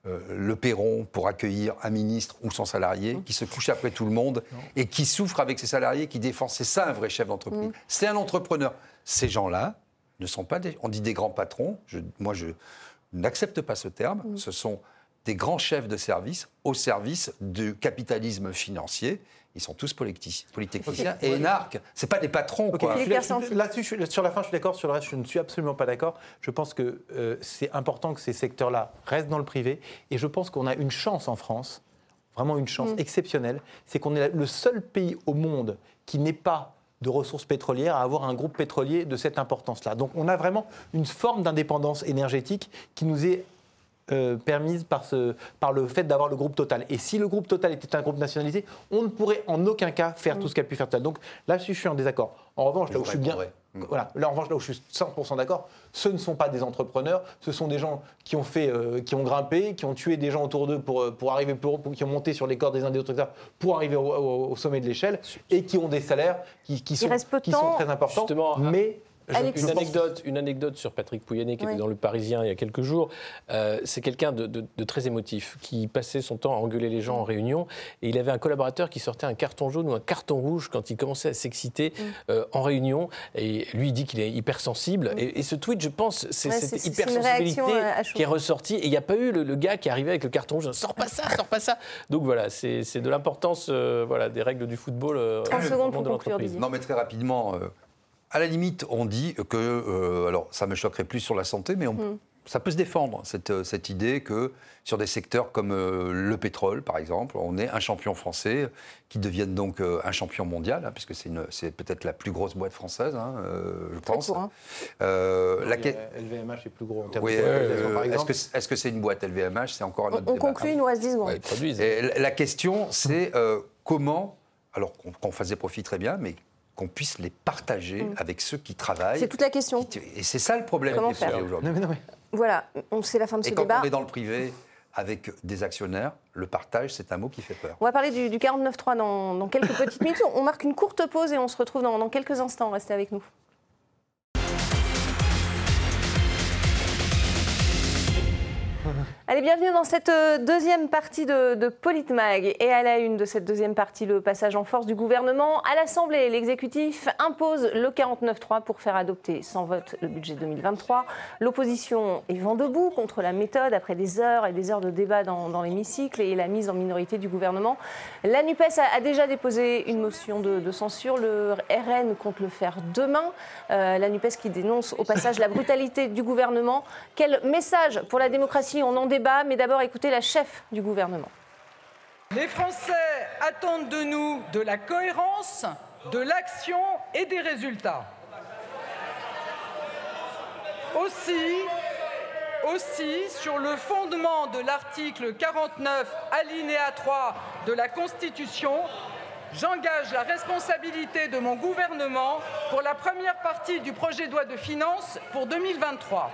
euh, le perron pour accueillir un ministre ou son salarié, qui se couche après tout le monde et qui souffre avec ses salariés, qui défend. C'est ça un vrai chef d'entreprise. C'est un entrepreneur. Ces gens-là ne sont pas des. On dit des grands patrons. moi, je n'accepte pas ce terme. Ce sont des grands chefs de service au service du capitalisme financier ils sont tous polytechniciens et énarques. Ce pas des patrons. Quoi. Là-dessus, sur la fin, je suis d'accord. Sur le reste, je ne suis absolument pas d'accord. Je pense que euh, c'est important que ces secteurs-là restent dans le privé. Et je pense qu'on a une chance en France, vraiment une chance mm. exceptionnelle. C'est qu'on est le seul pays au monde qui n'est pas de ressources pétrolières à avoir un groupe pétrolier de cette importance-là. Donc on a vraiment une forme d'indépendance énergétique qui nous est euh, permise par, ce, par le fait d'avoir le groupe Total. Et si le groupe Total était un groupe nationalisé, on ne pourrait en aucun cas faire tout ce qu'a pu faire Total. Donc là, je suis en désaccord. En revanche, là où je suis bien, voilà, là, en revanche, là où je suis 100% d'accord, ce ne sont pas des entrepreneurs, ce sont des gens qui ont fait, euh, qui ont grimpé, qui ont tué des gens autour d'eux pour, pour arriver, pour, qui ont monté sur les cordes des uns des autres pour arriver au, sommet de l'échelle et qui ont des salaires qui, sont, qui sont, très importants. mais une anecdote, une anecdote sur Patrick Pouyanné, qui était dans Le Parisien il y a quelques jours. Euh, c'est quelqu'un de, très émotif, qui passait son temps à engueuler les gens en réunion. Et il avait un collaborateur qui sortait un carton jaune ou un carton rouge quand il commençait à s'exciter mm. euh, en réunion. Et lui, il dit qu'il est hypersensible. Mm. Et, ce tweet, je pense, c'est cette hypersensibilité qui est ressortie. Et il n'y a pas eu le, gars qui arrivait avec le carton jaune. Sors pas ça, sors pas ça. Donc voilà, c'est de l'importance euh, voilà, des règles du football. 30 secondes pour conclure, Non, mais très rapidement à la limite, on dit que, euh, alors ça me choquerait plus sur la santé, mais mm. ça peut se défendre, cette, euh, cette, idée que sur des secteurs comme euh, le pétrole, par exemple, on est un champion français qui devienne donc un champion mondial, hein, puisque c'est peut-être la plus grosse boîte française, hein, je pense. Court, hein. la... LVMH est plus gros en termes oui, de Est-ce que c'est une boîte LVMH C'est encore un autre on, on conclut, il nous reste 10 secondes. la question, c'est comment, alors qu'on fasse des profits très bien, mais qu'on puisse les partager mm. avec ceux qui travaillent. C'est toute la question. Et c'est ça le problème aujourd'hui. Voilà, c'est la fin de ce débat. Et quand on est dans le privé avec des actionnaires, le partage, c'est un mot qui fait peur. On va parler du, 49.3 dans, dans quelques petites minutes. On marque une courte pause et on se retrouve dans, dans quelques instants. Restez avec nous. Allez, bienvenue dans cette euh, deuxième partie de, Politmag. Et à la une de cette deuxième partie, le passage en force du gouvernement. À l'Assemblée, l'exécutif impose le 49-3 pour faire adopter sans vote le budget 2023. L'opposition est vent debout contre la méthode après des heures et des heures de débat dans, l'hémicycle et la mise en minorité du gouvernement. La NUPES a, déjà déposé une motion de, censure. Le RN compte le faire demain. Euh, la NUPES qui dénonce au passage la brutalité du gouvernement. Quel message pour la démocratie? On en mais d'abord écouter la chef du gouvernement. Les Français attendent de nous de la cohérence, de l'action et des résultats. Aussi, aussi, sur le fondement de l'article 49, alinéa 3 de la Constitution, j'engage la responsabilité de mon gouvernement pour la première partie du projet de loi de finances pour 2023.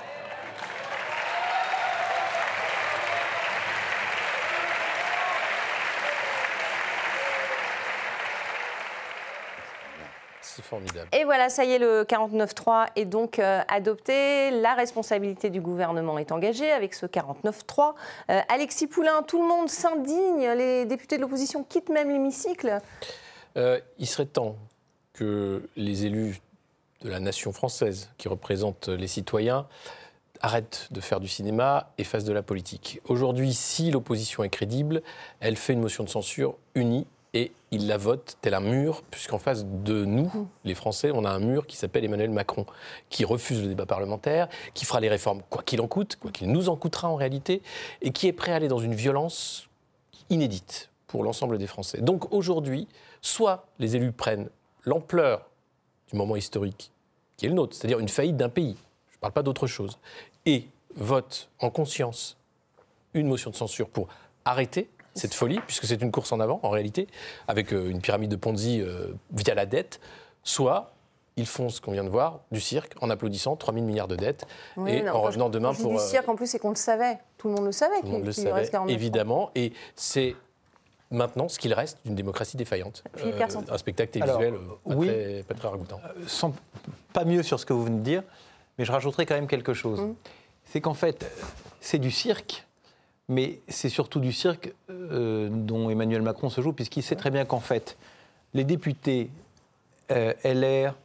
Formidable. Et voilà, ça y est, le 49.3 est donc euh, adopté. La responsabilité du gouvernement est engagée avec ce 49.3. Euh, Alexis Poulain, tout le monde s'indigne. Les députés de l'opposition quittent même l'hémicycle. Euh, il serait temps que les élus de la nation française, qui représentent les citoyens, arrêtent de faire du cinéma et fassent de la politique. Aujourd'hui, si l'opposition est crédible, elle fait une motion de censure unie et il la vote tel un mur, puisqu'en face de nous, mmh. les Français, on a un mur qui s'appelle Emmanuel Macron, qui refuse le débat parlementaire, qui fera les réformes quoi qu'il en coûte, quoi qu'il nous en coûtera en réalité, et qui est prêt à aller dans une violence inédite pour l'ensemble des Français. Donc aujourd'hui, soit les élus prennent l'ampleur du moment historique qui est le nôtre, c'est-à-dire une faillite d'un pays, je ne parle pas d'autre chose, et votent en conscience une motion de censure pour arrêter cette folie, puisque c'est une course en avant en réalité, avec euh, une pyramide de Ponzi euh, via la dette, soit ils font ce qu'on vient de voir, du cirque, en applaudissant 3 000 milliards de dettes, et en revenant demain pour... du euh, cirque, en plus, c'est qu'on le savait. Tout le monde le savait. Tout le monde le savait, évidemment. Et c'est maintenant ce qu'il reste d'une démocratie défaillante. un spectacle télévisuel pas, oui, très, pas très ragoûtant. Sans, pas mieux sur ce que vous venez de dire, mais je rajouterai quand même quelque chose. Hum. C'est qu'en fait, c'est du cirque mais c'est surtout du cirque euh, dont Emmanuel Macron se joue, puisqu'il sait très bien qu'en fait, les députés euh, LR,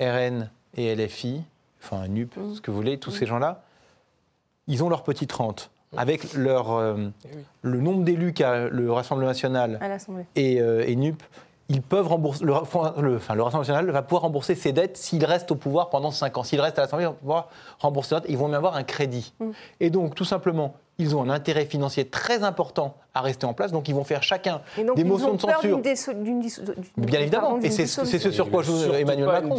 RN et LFI, enfin NUP, mmh. ce que vous voulez, tous ces gens-là, ils ont leur petite rente. Avec leur, euh, eh le nombre d'élus qu'a le Rassemblement national et, et, NUP, ils peuvent rembourser, le, enfin, le Rassemblement national va pouvoir rembourser ses dettes s'il reste au pouvoir pendant 5 ans. S'il reste à l'Assemblée, ils vont pouvoir rembourser ses dettes, ils vont même avoir un crédit. Mmh. Et donc, tout simplement, ils ont un intérêt financier très important à rester en place. Donc ils vont faire chacun des motions de censure. Bien évidemment. Et c'est ce sur quoi joue Emmanuel Macron.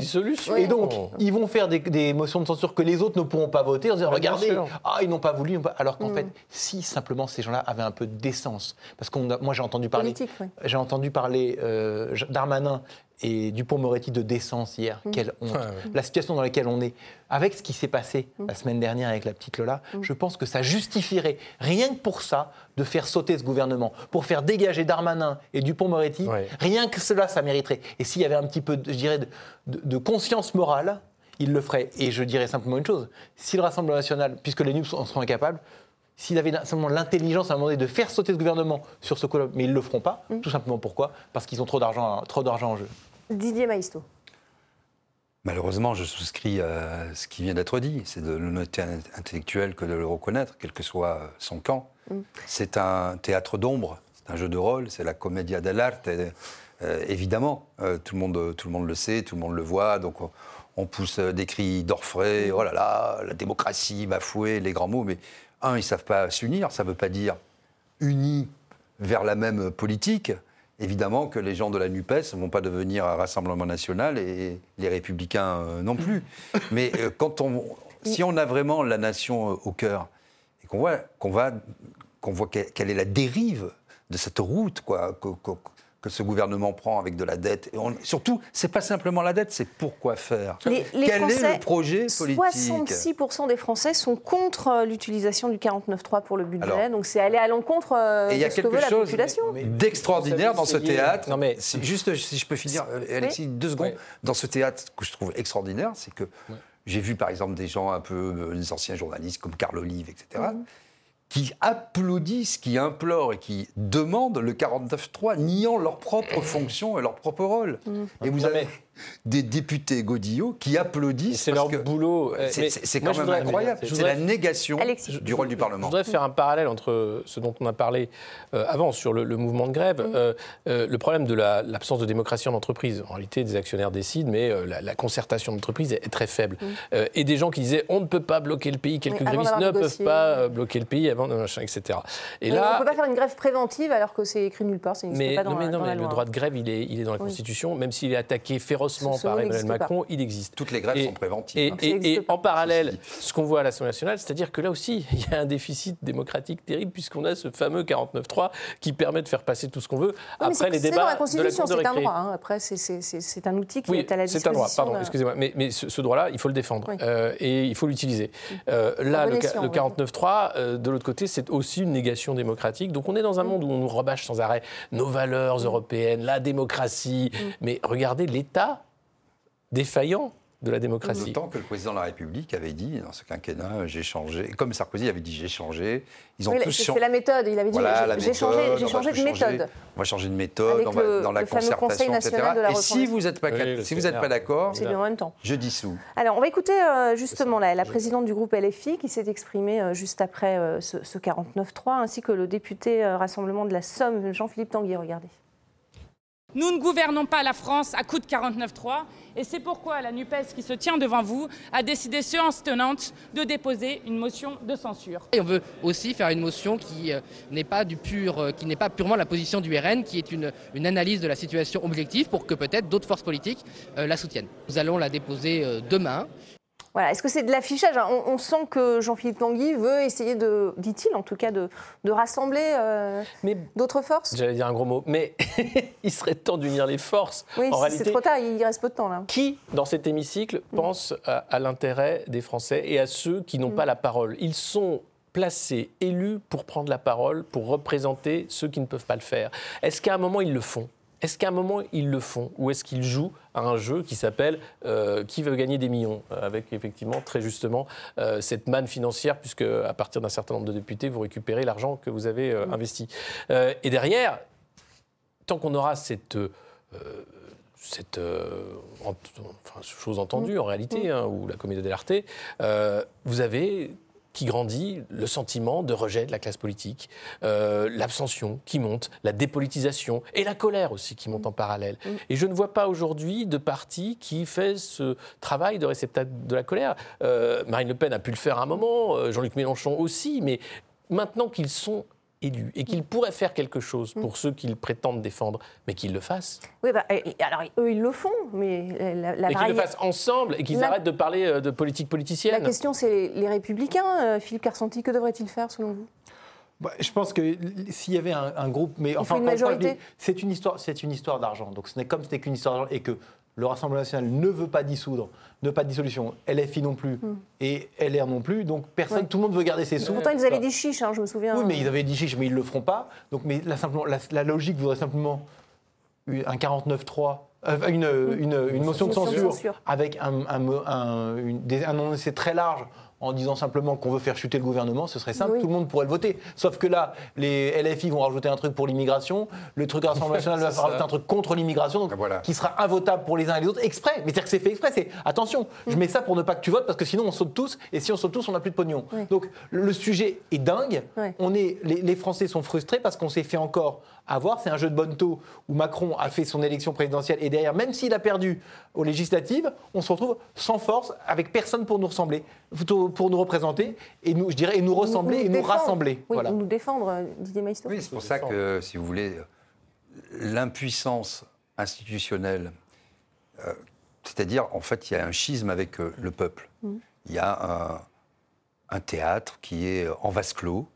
Et donc ils vont faire des, motions de censure que les autres ne pourront pas voter en disant regardez, ah, ils n'ont pas voulu. Alors qu'en mm. fait, si simplement ces gens-là avaient un peu d'essence. Parce que moi j'ai entendu parler, j'ai entendu parler euh, Darmanin et Dupont-Moretti de décence hier. Mmh. Quelle honte. La situation dans laquelle on est, avec ce qui s'est passé mmh. la semaine dernière avec la petite Lola, mmh. je pense que ça justifierait, rien que pour ça, de faire sauter ce gouvernement. Pour faire dégager Darmanin et Dupont-Moretti, rien que cela, ça mériterait. Et s'il y avait un petit peu, je dirais, de, conscience morale, il le ferait. Et je dirais simplement une chose si le Rassemblement national, puisque les NUPS en seront incapables, s'il avait simplement l'intelligence à un moment donné de faire sauter ce gouvernement sur ce coup mais ils ne le feront pas, tout simplement pourquoi? Parce qu'ils ont trop d'argent en jeu. Didier Maisto. Malheureusement, je souscris à ce qui vient d'être dit. C'est de l'honnêteté intellectuelle que de le reconnaître, quel que soit son camp. Mm. C'est un théâtre d'ombre, c'est un jeu de rôle, c'est la commedia dell'arte. Euh, évidemment, euh, tout, le monde, tout le monde le sait, tout le monde le voit. Donc on, pousse des cris d'orfraie, mm. oh là là, la démocratie bafouée, les grands mots. Mais un, ils ne savent pas s'unir. Ça ne veut pas dire unis vers la même politique évidemment que les gens de la NUPES ne vont pas devenir un Rassemblement national et les Républicains euh, non plus. Mais euh, quand on, si on a vraiment la nation euh, au cœur et qu'on voit, qu'on qu'on voit quelle est la dérive de cette route, quoi, que ce gouvernement prend avec de la dette. Et on, surtout, c'est pas simplement la dette, c'est pourquoi faire. Quel est le projet politique 66% des Français sont contre euh, l'utilisation du 49.3 pour le budget, donc c'est aller à l'encontre euh, de ce que veut la population. D'extraordinaire dans ce théâtre. Non mais juste, si je peux finir, euh, Alexis, deux secondes. Dans ce théâtre que je trouve extraordinaire, c'est que j'ai vu par exemple des gens un peu, des anciens journalistes comme Carl Olive, etc qui applaudissent, qui implorent et qui demandent le 49-3, niant leur propre fonction et leur propre rôle. Mmh. Et vous avez des députés Godillot qui applaudissent. C'est leur boulot. C'est quand même incroyable. C'est la négation du rôle du Parlement. Je voudrais faire un parallèle entre ce dont on a parlé euh, avant sur le, mouvement de grève, mmh. euh, euh, le problème de l'absence de démocratie en entreprise. En réalité, des actionnaires décident, mais la, concertation d'entreprise est, très faible. Mmh. et des gens qui disaient on ne peut pas bloquer le pays, quelques grévistes ne peuvent pas bloquer le pays avant, machin, etc. Et là, on ne peut pas faire une grève préventive alors que c'est écrit nulle part. Mais, pas dans, mais, non, mais le droit de grève, il est, il est dans la Constitution, même s'il est attaqué férocement par Emmanuel Macron, il existe. Toutes les grèves sont préventives. Et, en parallèle, ce qu'on voit à l'Assemblée nationale, c'est-à-dire que là aussi, il y a un déficit démocratique terrible puisqu'on a ce fameux 49-3 qui permet de faire passer tout ce qu'on veut après les débats. Dans la Constitution, c'est un droit. Hein. Après, c'est un outil qui est à la disposition. C'est un droit, pardon, excusez-moi. Mais, mais, ce, droit-là, il faut le défendre euh, et il faut l'utiliser. Euh, là, le, 49-3, euh, de l'autre côté, c'est aussi une négation démocratique. Donc on est dans un mm. monde où on nous rabâche sans arrêt nos valeurs mm. européennes, la démocratie. Mm. Mais regardez l'État défaillant de la démocratie. D'autant que le président de la République avait dit, dans ce quinquennat, j'ai changé. Comme Sarkozy avait dit, j'ai changé. Ils ont tous changé. C'est la méthode. Il avait dit, j'ai changé, changé de méthode. On va changer de méthode, on va dans la concertation, etc. Et si vous n'êtes pas, si vous pas d'accord, je dissous. Alors, on va écouter euh, justement la, la, présidente du groupe LFI qui s'est exprimée euh, juste après euh, ce, ce 49-3, ainsi que le député Rassemblement de la Somme, Jean-Philippe Tanguy. Regardez. Nous ne gouvernons pas la France à coup de 49-3 et c'est pourquoi la NUPES qui se tient devant vous a décidé séance tenante de déposer une motion de censure. On veut aussi faire une motion qui euh, euh, n'est pas purement la position du RN, qui est une, une analyse de la situation objective pour que peut-être d'autres forces politiques euh, la soutiennent. Nous allons la déposer demain. Est-ce que c'est de l'affichage? On, sent que Jean-Philippe Tanguy veut essayer de, dit-il en tout cas, de, rassembler euh, d'autres forces? J'allais dire un gros mot, mais il serait temps d'unir les forces. Oui, c'est trop tard, il reste peu de temps là. Qui, dans cet hémicycle, mm. pense à, l'intérêt des Français et à ceux qui n'ont mm. pas la parole? Ils sont placés, élus pour prendre la parole, pour représenter ceux qui ne peuvent pas le faire. Est-ce qu'à un moment, ils le font? Est-ce qu'à un moment, ils le font? Ou est-ce qu'ils jouent à un jeu qui s'appelle euh, Qui veut gagner des millions euh, Avec effectivement, très justement, euh, cette manne financière, puisque à partir d'un certain nombre de députés, vous récupérez l'argent que vous avez mmh. investi. et derrière, tant qu'on aura cette cette chose entendue mmh. en réalité, mmh. hein, ou la comédie dell'arte, vous avez qui grandit, le sentiment de rejet de la classe politique, euh, l'abstention qui monte, la dépolitisation et la colère aussi qui monte en parallèle. Mm. Et je ne vois pas aujourd'hui de parti qui fait ce travail de réceptacle de la colère. Euh, Marine Le Pen a pu le faire à un moment, euh, Jean-Luc Mélenchon aussi, mais maintenant qu'ils sont élu et qu'il pourrait faire quelque chose pour ceux qu'ils prétendent défendre, mais qu'ils le fassent. Oui, bah, alors eux, ils le font, mais la, la Et qu'ils le fassent ensemble et qu'ils La- arrêtent de parler euh, de politique politicienne. La question, c'est les, Républicains. Euh, Philippe Carsanti, que devrait-il faire selon vous? Bah, je pense que s'il y avait un, un groupe, mais enfin, c'est une histoire, c'est une histoire d'argent. Donc ce n'est comme ce n'est qu'une histoire d'argent et que le Rassemblement national ne veut pas dissoudre, ne pas de dissolution, LFI non plus et LR non plus. Donc personne, Ouais. tout le monde veut garder ses sous. Pourtant, ils avaient dit chiche, hein, je me souviens. Oui, mais ils avaient dit chiche, mais ils le feront pas. Donc, mais là, simplement, la, la logique voudrait simplement un 49-3, euh, une, une, une motion de Motion de censure, censure. avec un, un, énoncé très large en disant simplement qu'on veut faire chuter le gouvernement, ce serait simple, Oui. tout le monde pourrait le voter. Sauf que là, les LFI vont rajouter un truc pour l'immigration, le truc Rassemblement national va ça. rajouter un truc contre l'immigration, donc Voilà. qui sera invotable pour les uns et les autres, exprès. Mais c'est-à-dire que c'est fait exprès, c'est attention, je mets ça pour ne pas que tu votes, parce que sinon on saute tous, et si on saute tous, on n'a plus de pognon. Oui. Donc le, sujet est dingue, on est, les, les Français sont frustrés parce qu'on s'est fait encore avoir. C'est un jeu de bonne taux où Macron a fait son élection présidentielle et derrière, même s'il a perdu aux législatives, on se retrouve sans force, avec personne pour nous ressembler, pour nous représenter et nous, je dirais, et nous ressembler et nous défendre. rassembler. Oui, voilà. nous défendre, euh, Didier Maistre. Oui, c'est pour ça que, si vous voulez, l'impuissance institutionnelle, euh, c'est-à-dire, en fait, il y a un schisme avec euh, le peuple. Mm. Il y a un, un théâtre qui est en vase clos,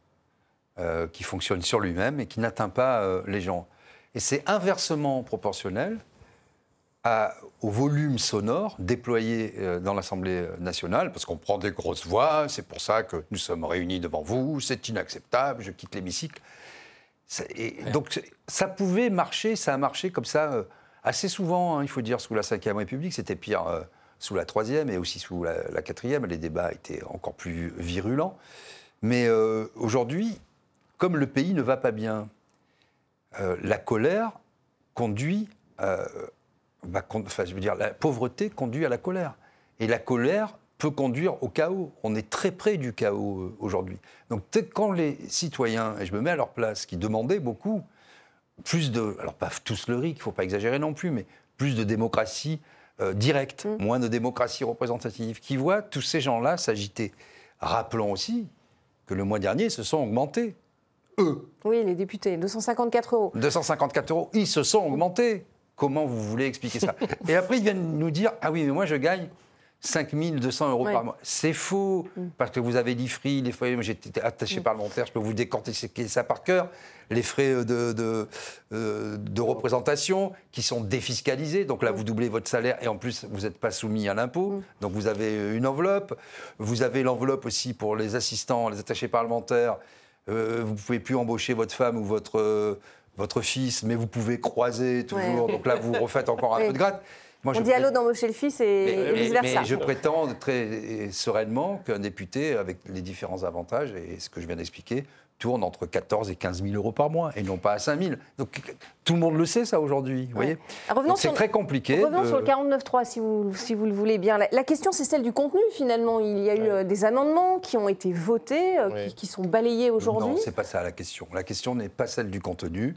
euh, qui fonctionne sur lui-même et qui n'atteint pas euh, les gens. Et c'est inversement proportionnel à- au volume sonore déployé euh, dans l'Assemblée nationale, parce qu'on prend des grosses voix, c'est pour ça que nous sommes réunis devant vous, c'est inacceptable, je quitte l'hémicycle. Et donc ça pouvait marcher, ça a marché comme ça assez souvent, hein, il faut dire, sous la Ve République, c'était pire euh, sous la Troisième et aussi sous la, la Quatrième, les débats étaient encore plus virulents. Mais euh, aujourd'hui, comme le pays ne va pas bien, euh, la colère conduit, euh, va con- enfin, je veux dire, la pauvreté conduit à la colère. Et la colère peut conduire au chaos. On est très près du chaos euh, aujourd'hui. Donc quand les citoyens, et je me mets à leur place, qui demandaient beaucoup plus de, alors pas tous le RIC, il ne faut pas exagérer non plus, mais plus de démocratie euh, directe, moins de démocratie représentative, qui voient tous ces gens-là s'agiter. Rappelons aussi que le mois dernier, ils se sont augmentés. Eux, Oui, les députés, 254 euros. 254 euros, ils se sont augmentés. Comment vous voulez expliquer ça Et après, ils viennent nous dire Ah oui, mais moi, je gagne 5200 euros Ouais. par mois. C'est faux, parce que vous avez l'IFRI, les frais, j'étais attaché parlementaire, je peux vous décortiquer ça par cœur, les frais de, de, euh, de représentation qui sont défiscalisés, donc là vous doublez votre salaire et en plus vous n'êtes pas soumis à l'impôt, donc vous avez une enveloppe, vous avez l'enveloppe aussi pour les assistants, les attachés parlementaires, euh, vous ne pouvez plus embaucher votre femme ou votre, euh, votre fils, mais vous pouvez croiser toujours, Ouais. donc là vous refaites encore un Oui. peu de gratte. Moi, On dit à l'eau d'embaucher le fils et, vice-versa. mais je prétends très sereinement qu'un député, avec les différents avantages et ce que je viens d'expliquer, tourne entre 14 et 15 000 euros par mois et non pas à 5 000. Donc tout le monde le sait, ça, aujourd'hui. vous voyez Revenons Donc, C'est sur- très compliqué. Revenons de- sur le 49.3, si vous, si vous le voulez bien. La, la question, c'est celle du contenu, finalement. Il y a eu euh, des amendements qui ont été votés, euh, qui, qui sont balayés aujourd'hui. Non, c'est pas ça la question. La question n'est pas celle du contenu.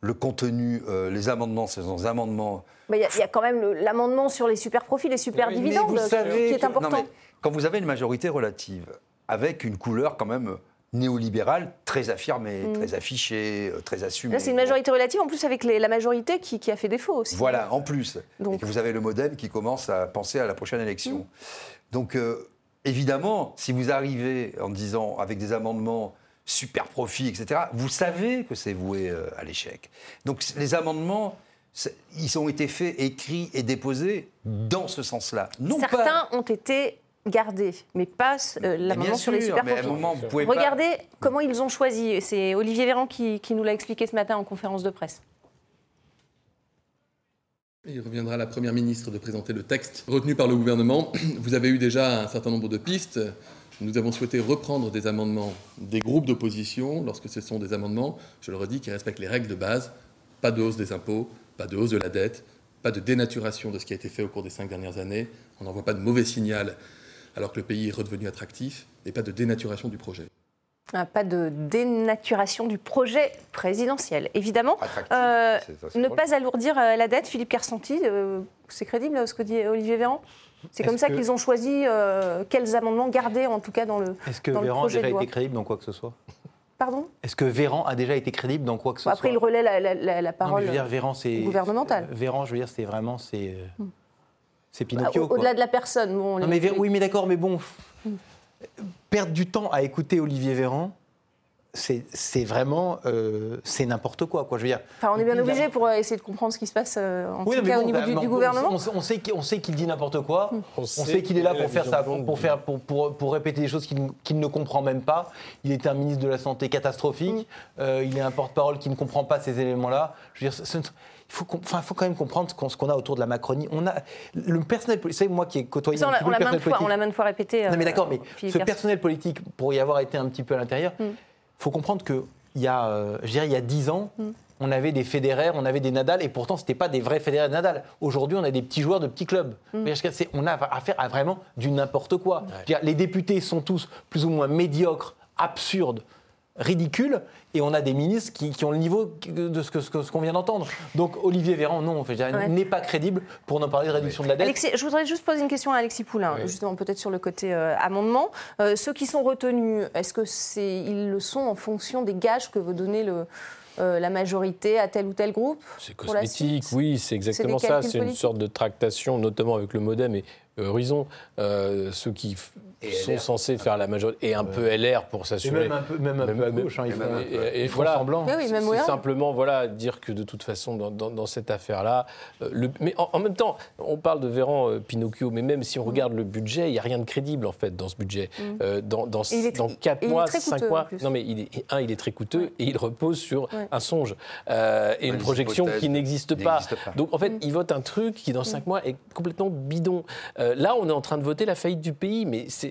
Le contenu, euh, les amendements, ce sont des amendements Bah, Il y, a- il y a quand même le- l'amendement sur les super profits, les super dividendes, qui- savez qui est important. non, mais quand vous avez une majorité relative, avec une couleur quand même néolibérale très affirmée, Mm. très affichée, euh, très assumée. Là, c'est une majorité relative, en plus avec les- la majorité qui, qui a fait défaut aussi. Voilà, en plus. Donc- Et que vous avez le modem qui commence à penser à la prochaine élection. Donc, euh, évidemment, si vous arrivez en disant avec des amendements super profit, etc., vous savez que c'est voué euh, à l'échec. Donc, les amendements, ils ont été faits, écrits et déposés dans ce sens-là. Non pas. Certains ont été gardés, mais pas euh, l'amendement bien sur les sûr, super mais à un profits. moment, vous pouvez pas- Regardez comment ils ont choisi. C'est Olivier Véran qui, qui nous l'a expliqué ce matin en conférence de presse. Il reviendra à la Première ministre de présenter le texte retenu par le gouvernement. Vous avez eu déjà un certain nombre de pistes. Nous avons souhaité reprendre des amendements des groupes d'opposition lorsque ce sont des amendements, je le redis, qui respectent les règles de base. Pas de hausse des impôts, pas de hausse de la dette, pas de dénaturation de ce qui a été fait au cours des cinq dernières années. On n'envoie pas de mauvais signal alors que le pays est redevenu attractif et pas de dénaturation du projet. Ah, Pas de dénaturation du projet présidentiel, évidemment. Euh, ne drôle. pas alourdir euh, la dette, Philippe Carsanti, euh, c'est crédible ce que dit Olivier Véran? C'est comme ça qu'ils ont choisi euh, quels amendements garder, en tout cas dans le, Est-ce que dans le Véran a déjà été crédible dans quoi que ce soit? Pardon? Est-ce que Véran a déjà été crédible dans quoi que ce soit Après, il relaie la, parole je veux dire, Véran, gouvernementale. Véran, je veux dire, c'est vraiment... C'est, hmm. C'est Pinocchio. Bah, au-delà de la personne. Bon, mais oui, mais d'accord, mais bon... Hmm. Perdre du temps à écouter Olivier Véran, c'est vraiment euh, c'est n'importe quoi, quoi. Je veux dire. Enfin, on est bien obligé pour essayer de comprendre ce qui se passe euh, en tout cas au niveau bah, du, gouvernement. On, sait qu'il sait qu'il dit n'importe quoi. Hmm. On, sait qu'il est là pour faire ça, pour, faire pour, pour, pour, répéter des choses qu'il ne comprend même pas. Il est un ministre de la santé catastrophique. Hmm. Euh, il est un porte-parole qui ne comprend pas ces éléments-là. Je veux dire, il faut, enfin, faut quand même comprendre ce qu'on a autour de la Macronie. On a le personnel politique. C'est moi qui ai côtoyé on, l'a maintes fois, répété. non mais d'accord, mais ce personnel politique, pour y avoir été un petit peu à l'intérieur, hmm faut comprendre qu'il y a, euh, je dirais, il y a 10 ans, mm. on avait des Federer, on avait des Nadal, et pourtant, ce n'était pas des vrais Federer et Nadal. Aujourd'hui, on a des petits joueurs de petits clubs. Mm. On a affaire à vraiment du n'importe quoi. Les députés sont tous plus ou moins médiocres, absurdes, ridicules, et on a des ministres qui, ont le niveau de ce qu'on ce qu'on vient d'entendre. Donc Olivier Véran, non, n'est pas crédible pour nous parler de réduction de la dette. je voudrais juste poser une question à Alexis Poulain, justement peut-être sur le côté euh, amendement. Euh, ceux qui sont retenus, est-ce que c'est ils le sont en fonction des gages que veut donner le, euh, la majorité à tel ou tel groupe C'est cosmétique, oui, c'est exactement ça. C'est une sorte de tractation, notamment avec le modem et Horizon, ceux qui sont censés faire la majorité et un peu LR pour s'assurer. Et même un peu, même un peu à gauche, hein, ils font, et, voilà, semblant. c'est simplement voilà, dire que de toute façon, dans, dans, cette affaire-là, euh, mais en, même temps, on parle de Véran euh, Pinocchio, mais même si on mm. regarde le budget, il n'y a rien de crédible en fait dans ce budget. Mm. Euh, dans dans, dans 4 mois, 5 mois, non mais il est, un, il est très coûteux et il repose sur un songe et une projection qui n'existe pas. Donc en fait, mm. il vote un truc qui dans 5 mois est complètement bidon. là, on est en train de voter la faillite du pays, mais c'est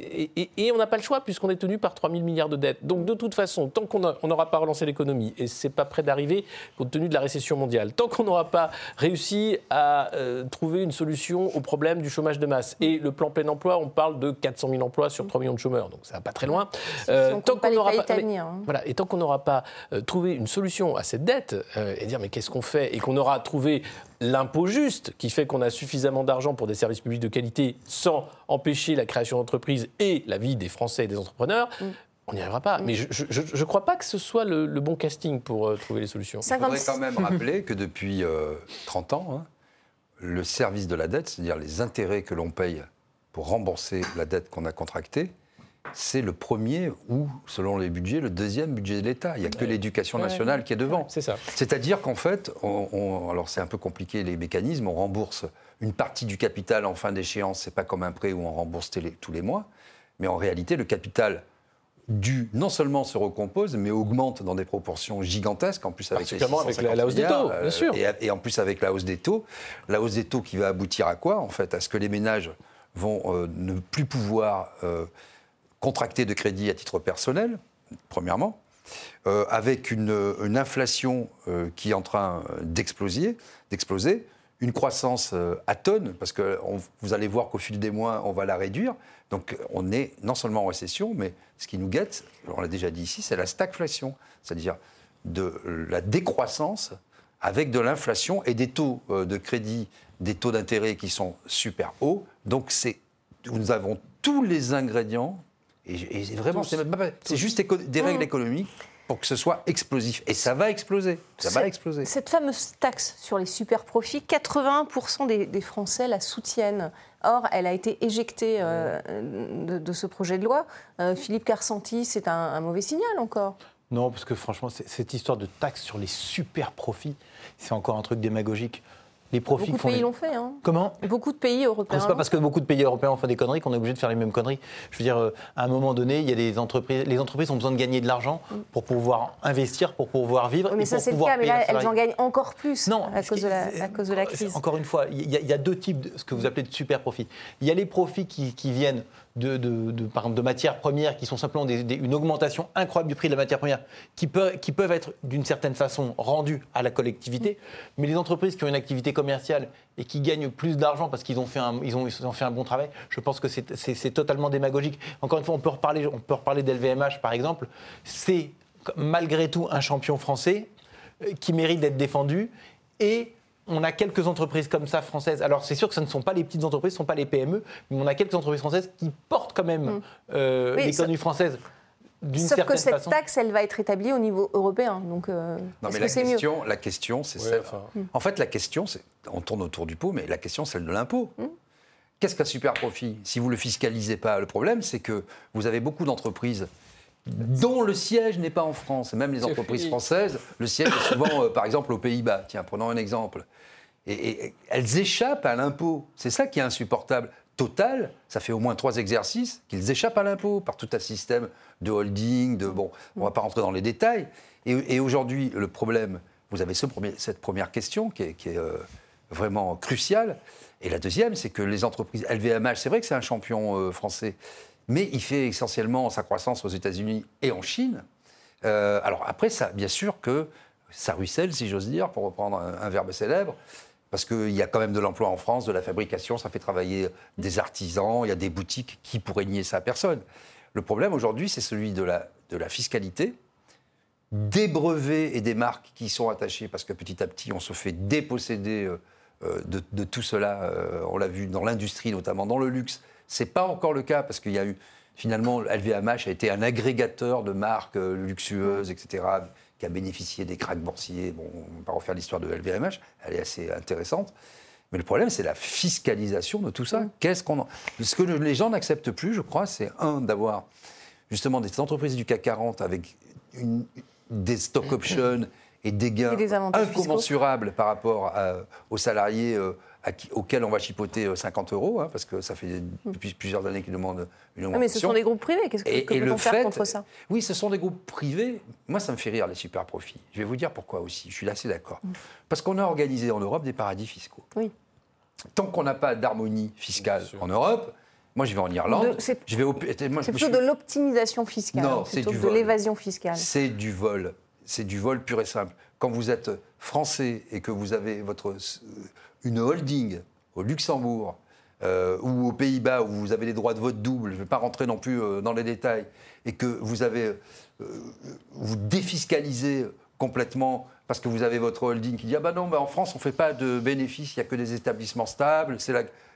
et, on n'a pas le choix puisqu'on est tenu par 3 000 milliards de dettes. Donc de toute façon, tant qu'on n'aura pas relancé l'économie, et ce n'est pas prêt d'arriver compte tenu de la récession mondiale, tant qu'on n'aura pas réussi à euh, trouver une solution au problème du chômage de masse, et le plan plein emploi, on parle de 400 000 emplois sur 3 millions de chômeurs, donc ça va pas très loin. Euh, tant qu'on n'aura pas, hein. voilà, et tant qu'on n'aura pas euh, trouvé une solution à cette dette, et dire mais qu'est-ce qu'on fait, et qu'on aura trouvé l'impôt juste, qui fait qu'on a suffisamment d'argent pour des services publics de qualité sans empêcher la création d'entreprises et la vie des Français et des entrepreneurs, mm. on n'y arrivera pas. Mm. Mais je ne crois pas que ce soit le, bon casting pour euh, trouver les solutions. Il faudrait quand même rappeler que depuis 30 euh, ans, hein, le service de la dette, c'est-à-dire les intérêts que l'on paye pour rembourser la dette qu'on a contractée, c'est le premier ou, selon les budgets, le deuxième budget de l'État. Il n'y a que l'éducation nationale qui est devant. C'est ça. C'est-à-dire qu'en fait, on, alors c'est un peu compliqué les mécanismes, on rembourse une partie du capital en fin d'échéance, c'est pas comme un prêt où on rembourse tous les mois, mais en réalité, le capital dû non seulement se recompose, mais augmente dans des proportions gigantesques, en plus avec, avec la, hausse des taux, bien sûr. Et, et, en plus avec la hausse des taux. La hausse des taux qui va aboutir à quoi En fait, à ce que les ménages vont euh, ne plus pouvoir euh, contracté de crédit à titre personnel, premièrement, euh, avec une, inflation euh, qui est en train d'exploser, d'exploser, une croissance euh, à tonnes, parce que vous allez voir qu'au fil des mois, on va la réduire. Donc on est non seulement en récession, mais ce qui nous guette, on l'a déjà dit ici, c'est la stagflation, c'est-à-dire de la décroissance avec de l'inflation et des taux de crédit, des taux d'intérêt qui sont super hauts. Donc nous avons tous les ingrédients et, vraiment, c'est juste des règles mmh. économiques pour que ce soit explosif. Et ça va exploser. Ça va exploser. Cette fameuse taxe sur les super profits, 80% des, Français la soutiennent. Or, elle a été éjectée euh, de, ce projet de loi. Euh, Philippe Carsanti, c'est un, mauvais signal encore. Non, parce que franchement, cette histoire de taxe sur les super profits, c'est encore un truc démagogique les profits Beaucoup de pays l'ont fait. Hein. Comment Beaucoup de pays européens. C'est pas parce que beaucoup de pays européens ont fait des conneries qu'on est obligé de faire les mêmes conneries. Je veux dire, euh, à un moment donné, il y a des entreprises. Les entreprises ont besoin de gagner de l'argent mm. pour pouvoir investir, pour pouvoir vivre. mais ça, c'est le cas. Mais là, elles en gagnent encore plus non, à, cause de la, à cause de la crise. Encore une fois, il y, a, deux types de ce que vous appelez de super profits. Il y a les profits qui, qui viennent de, de, exemple, de matières premières qui sont simplement une augmentation incroyable du prix de la matière première qui, qui peuvent être d'une certaine façon rendues à la collectivité. Mais les entreprises qui ont une activité commerciale et qui gagnent plus d'argent parce qu'ils ont, fait un, ils ont, ils ont fait un bon travail, je pense que c'est totalement démagogique. Encore une fois, on peut reparler, on peut reparler d'LVMH par exemple. C'est malgré tout un champion français euh, qui mérite d'être défendu et on a quelques entreprises comme ça françaises. Alors c'est sûr que ce ne sont pas les petites entreprises, ce ne sont pas les PME, mais on a quelques entreprises françaises qui portent quand même mm. euh, l'économie française Sauf que cette taxe, elle va être établie au niveau européen. Donc, euh, non, mais la, question, la question, c'est celle. En fait, la question, c'est. On tourne autour du pot, mais la question, c'est celle de l'impôt. Hmm. Qu'est-ce qu'un super profit? Si vous ne le fiscalisez pas, le problème, c'est que vous avez beaucoup d'entreprises dont le siège n'est pas en France. Même les entreprises françaises, le siège est souvent, euh, par exemple, aux Pays-Bas. Tiens, prenons un exemple. et elles échappent à l'impôt. C'est ça qui est insupportable total, ça fait au moins trois exercices qu'ils échappent à l'impôt par tout un système de holding, de bon, on ne va pas rentrer dans les détails. Et, aujourd'hui, le problème, vous avez ce premier, cette première question qui est, euh, vraiment cruciale. Et la deuxième, c'est que les entreprises LVMH, c'est vrai que c'est un champion euh, français, mais il fait essentiellement sa croissance aux États-Unis et en Chine. Euh, alors après, ça, bien sûr que ça ruisselle, si j'ose dire, pour reprendre un verbe célèbre. Parce qu'il y a quand même de l'emploi en France, de la fabrication, ça fait travailler des artisans, il y a des boutiques qui pourraient nier ça à personne. Le problème aujourd'hui, c'est celui de la, fiscalité, des brevets et des marques qui sont attachés, parce que petit à petit, on se fait déposséder euh, euh, de, tout cela. On l'a vu dans l'industrie, notamment dans le luxe. Ce n'est pas encore le cas, parce qu'il y a eu, finalement, LVMH a été un agrégateur de marques luxueuses, etc qui a bénéficié des cracks boursiers. Bon, on ne va pas refaire l'histoire de LVMH, elle est assez intéressante. Mais le problème, c'est la fiscalisation de tout ça. Mm. Qu'est-ce qu'on Ce que les gens n'acceptent plus, je crois, c'est un d'avoir justement des entreprises du CAC 40 avec des stock options et des gains incommensurables par rapport aux salariés euh, auxquels on va chipoter 50 euh, euros, hein, parce que ça fait depuis plusieurs années qu'ils demandent une augmentation. mais ce sont des groupes privés, qu'est-ce que, peut-on faire contre ça? Oui, ce sont des groupes privés. Moi, ça me fait rire, les super profits. Je vais vous dire pourquoi aussi, je suis assez d'accord. Mm. Parce qu'on a organisé en Europe des paradis fiscaux. Oui. Tant qu'on n'a pas d'harmonie fiscale en Europe, moi, je vais en Irlande. C'est plutôt de l'optimisation fiscale. Non, c'est de l'évasion fiscale. C'est du vol. C'est du vol pur et simple. Quand vous êtes français et que vous avez votre une holding au Luxembourg euh, ou aux Pays-Bas où vous avez des droits de vote doubles, je ne vais pas rentrer non plus euh, dans les détails, et que vous avez euh, vous défiscalisez complètement parce que vous avez votre holding qui dit ah ben non, ben en France on ne fait pas de bénéfices, il n'y a que des établissements stables, c'est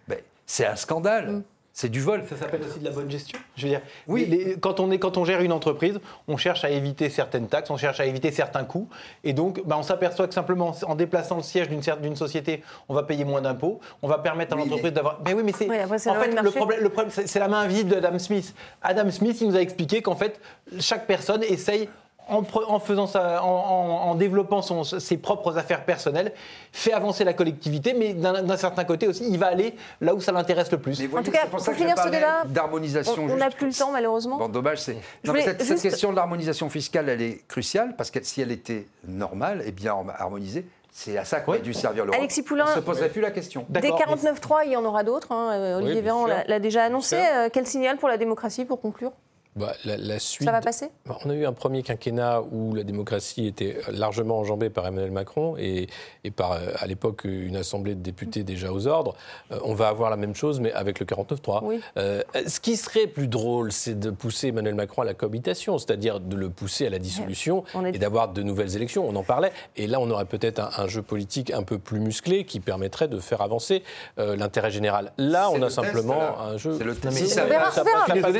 ben, un scandale. Mm. C'est du vol. Ça s'appelle aussi de la bonne gestion. Je veux dire, oui. quand, on est, quand on gère une entreprise, on cherche à éviter certaines taxes, on cherche à éviter certains coûts. Et donc, bah, on s'aperçoit que simplement en déplaçant le siège d'une société, on va payer moins d'impôts. On va permettre à l'entreprise d'avoir. Mais oui, mais c'est. en fait, le problème, le problème c'est la main vide d'Adam Smith. Adam Smith, il nous a expliqué qu'en fait, chaque personne essaye en, faisant ça, en, développant ses propres affaires personnelles, fait avancer la collectivité, mais d'un certain côté aussi, il va aller là où ça l'intéresse le plus. en tout cas, pour, finir ce débat, d'harmonisation, on n'a plus le temps malheureusement. Bon, dommage, c'est. Cette, question de l'harmonisation fiscale, elle est cruciale parce que si elle était normale et bien harmonisée, c'est à ça qu'aurait dû servir le Alexis Poulain, on ne se poserait plus la question. Des 49.3, il y en aura d'autres. Hein. Olivier Véran l'a déjà annoncé. Euh, quel signal pour la démocratie pour conclure? Bah, la, suite, Ça va passer? Bah, On a eu un premier quinquennat où la démocratie était largement enjambée par Emmanuel Macron et, et par, euh, à l'époque, une assemblée de députés déjà aux ordres. Euh, on va avoir la même chose, mais avec le 49-3. Euh, ce qui serait plus drôle, c'est de pousser Emmanuel Macron à la cohabitation, c'est-à-dire de le pousser à la dissolution et d'avoir de nouvelles élections. On en parlait. Et là, on aurait peut-être un, jeu politique un peu plus musclé qui permettrait de faire avancer l'intérêt général. Là, on a simplement un jeu. C'est le test. on verra, ça,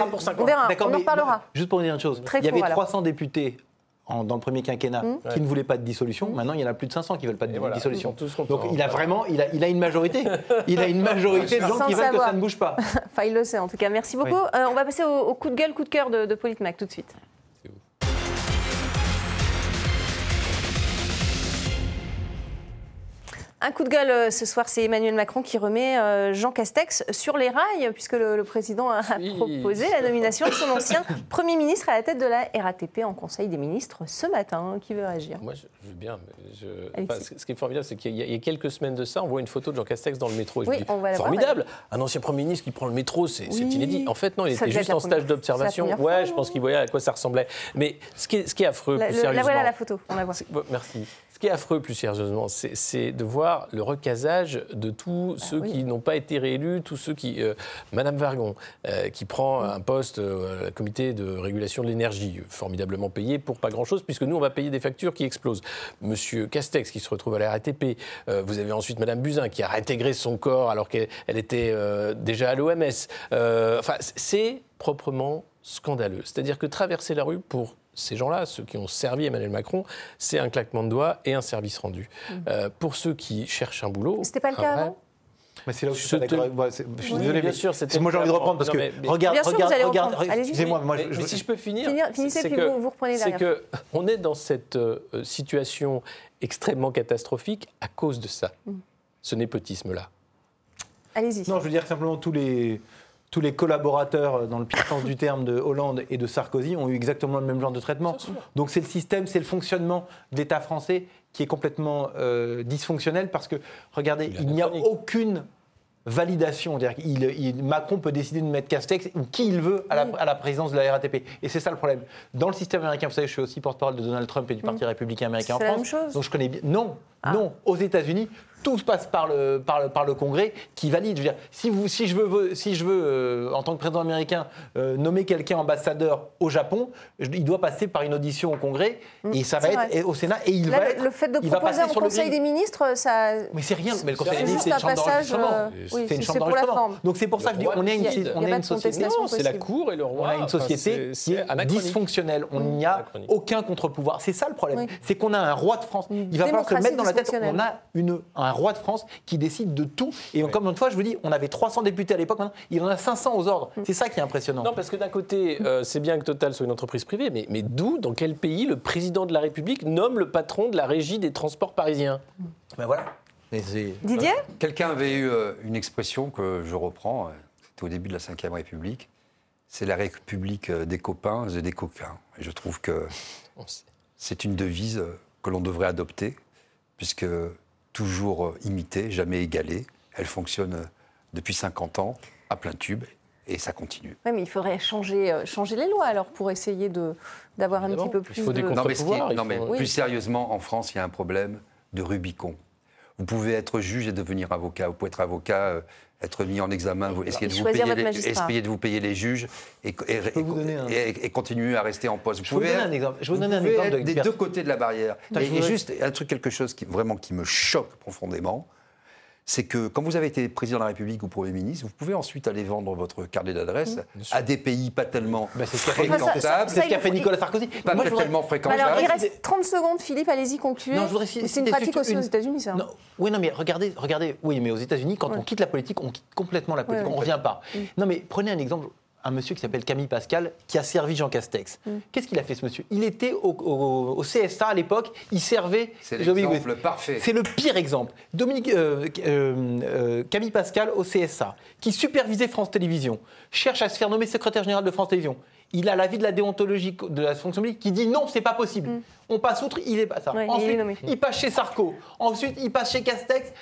pour 50 parlera. Juste pour dire une chose, il y avait 300 députés dans le premier quinquennat mmh. qui ne voulaient pas de dissolution. Mmh. Maintenant, il y en a plus de 500 qui ne veulent pas de dissolution. Donc il a vraiment, il a, il a une majorité. il a une majorité de gens qui veulent que ça ne bouge pas. enfin, il le sait en tout cas. Merci beaucoup. Euh, on va passer au, coup de gueule, coup de cœur de, de Politmac tout de suite. Un coup de gueule euh, ce soir, c'est Emmanuel Macron qui remet euh, Jean Castex sur les rails, puisque le, président a proposé la nomination de son ancien Premier ministre à la tête de la RATP en Conseil des ministres ce matin. Qui veut réagir? Moi, je, veux bien. ce qui est formidable, c'est qu'il y, a quelques semaines de ça, on voit une photo de Jean Castex dans le métro. oui, on va formidable Un ancien Premier ministre qui prend le métro, c'est inédit. En fait, non, il était juste en stage d'observation. Ouais, je pense qu'il voyait à quoi ça ressemblait. Mais ce qui est, ce qui est affreux, la, plus sérieusement... La voilà la photo, on la voit. Merci qui est affreux, plus sérieusement, c'est de voir le recasage de tous ah ceux qui n'ont pas été réélus, tous ceux qui. Euh, Madame Vargon, euh, qui prend un poste euh, au comité de régulation de l'énergie, formidablement payé pour pas grand-chose, puisque nous, on va payer des factures qui explosent. Monsieur Castex, qui se retrouve à la RATP. vous avez ensuite Madame Buzyn, qui a réintégré son corps alors qu'elle était déjà à l'OMS. enfin, c'est proprement scandaleux. C'est-à-dire que traverser la rue pour ces gens-là, ceux qui ont servi Emmanuel Macron, c'est un claquement de doigts et un service rendu. Mmh. Euh, pour ceux qui cherchent un boulot. C'était pas le cas avant? Mais c'est là où je suis d'accord moi, Je suis désolé, bien sûr, moi j'ai envie de reprendre parce que regarde, regarde, regarde. Excusez-moi, moi, je, si je peux finir, finissez puis vous, vous reprenez C'est que on est dans cette euh, situation extrêmement catastrophique à cause de ça, mmh. ce népotisme-là. Allez-y. Non, je veux dire simplement tous les tous les collaborateurs, dans le pire sens du terme, de Hollande et de Sarkozy ont eu exactement le même genre de traitement. Donc c'est le système, c'est le fonctionnement de l'État français qui est complètement euh, dysfonctionnel parce que, regardez, il, n'y a aucune validation. Il, il, Macron peut décider de mettre Castex ou qui il veut à la, présidence de la RATP. Et c'est ça le problème. Dans le système américain, vous savez, je suis aussi porte-parole de Donald Trump et du Parti républicain américain en France. La même chose. Donc je connais bien. Non, ah. non. Aux États-Unis, tout se passe par le, par le, par le Congrès qui valide. Je veux dire, si, vous, si je veux, si je veux euh, en tant que président américain, euh, nommer quelqu'un ambassadeur au Japon, il doit passer par une audition au Congrès mm, et ça va être au Sénat et il Là, va le, le fait de proposer au Conseil des ministres, ça. Mais c'est rien. Mais le Conseil des ministres, c'est une chambre d'enregistrement. Euh, c'est une chambre d'enregistrement. Donc c'est pour ça que je dis, on est une, on est une société. C'est la Cour et le roi. On a une société qui est dysfonctionnelle. On n'y a aucun contre-pouvoir. C'est ça le problème. C'est qu'on a un roi de France. Il va falloir se mettre dans la tête. On a un roi de France qui décide de tout. Et comme une fois, je vous dis, on avait 300 députés à l'époque, maintenant, il en a 500 aux ordres. Mm. C'est ça qui est impressionnant. Non, parce que d'un côté, euh, c'est bien que Total soit une entreprise privée, mais, mais d'où, dans quel pays, le président de la République nomme le patron de la régie des transports parisiens? Ben voilà. Didier? Quelqu'un avait eu euh, une expression que je reprends, euh, c'était au début de la Ve République, c'est la République des copains et des coquins. Et je trouve que c'est une devise que l'on devrait adopter, puisque toujours euh, imitée, jamais égalée. Elle fonctionne euh, depuis 50 ans à plein tube et ça continue. Oui, mais il faudrait changer, euh, changer les lois alors pour essayer de, d'avoir un petit peu plus il faut de... Des non, mais, plus sérieusement, en France, il y a un problème de Rubicon. Vous pouvez être juge et devenir avocat. Vous pouvez être avocat, être mis en examen, vous, essayer, de vous payer les, de vous payer les juges et, et, continuer à rester en poste. je vous donner un exemple. Je vous, donner un exemple des deux côtés de la barrière. et, juste un truc, quelque chose qui vraiment qui me choque profondément c'est que quand vous avez été président de la République ou Premier ministre, vous pouvez ensuite aller vendre votre carnet d'adresse à des pays pas tellement bah, fréquentables. C'est ce qu'a fait Nicolas Sarkozy. Pas tellement fréquentables. Alors, il reste 30 secondes, Philippe, allez-y, concluez. C'est une pratique aussi aux États-Unis, ça. Oui, non, mais regardez, regardez, oui, mais aux États-Unis, quand on quitte la politique, on quitte complètement la politique, on ne revient pas. Non, mais prenez un exemple un monsieur qui s'appelle Camille Pascal, qui a servi Jean Castex. Mm. Qu'est-ce qu'il a fait ce monsieur? Il était au, CSA à l'époque, il servait... C'est l'exemple parfait. C'est le pire exemple. Dominique, euh, euh, euh, Camille Pascal au CSA, qui supervisait France Télévisions, cherche à se faire nommer secrétaire général de France Télévisions. Il a l'avis de la déontologie de la fonction publique qui dit non, c'est pas possible. Mm. On passe outre, il est pas ça. Ensuite, il, passe chez Sarko. Ensuite, il passe chez Castex.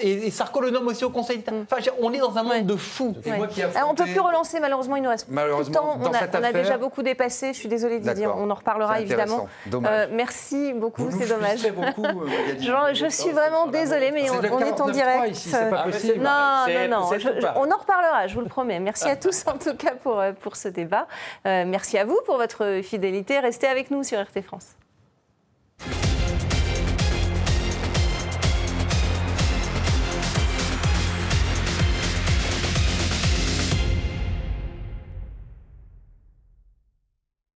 Et, Sarko le nomme aussi au Conseil d'État. Mm. Enfin, on est dans un monde de fous. on ne peut plus relancer, malheureusement, il nous reste malheureusement, temps. On a, déjà beaucoup dépassé. Je suis désolée de dire, on en reparlera évidemment. Euh, merci beaucoup, c'est dommage. Beaucoup, euh, je, suis vraiment désolée, mais on, est en direct. Pas possible. Non, non, non. on en reparlera, je vous le promets. Merci à tous en tout cas pour, euh, pour ce débat. merci à vous pour votre fidélité. Restez avec nous sur RT France.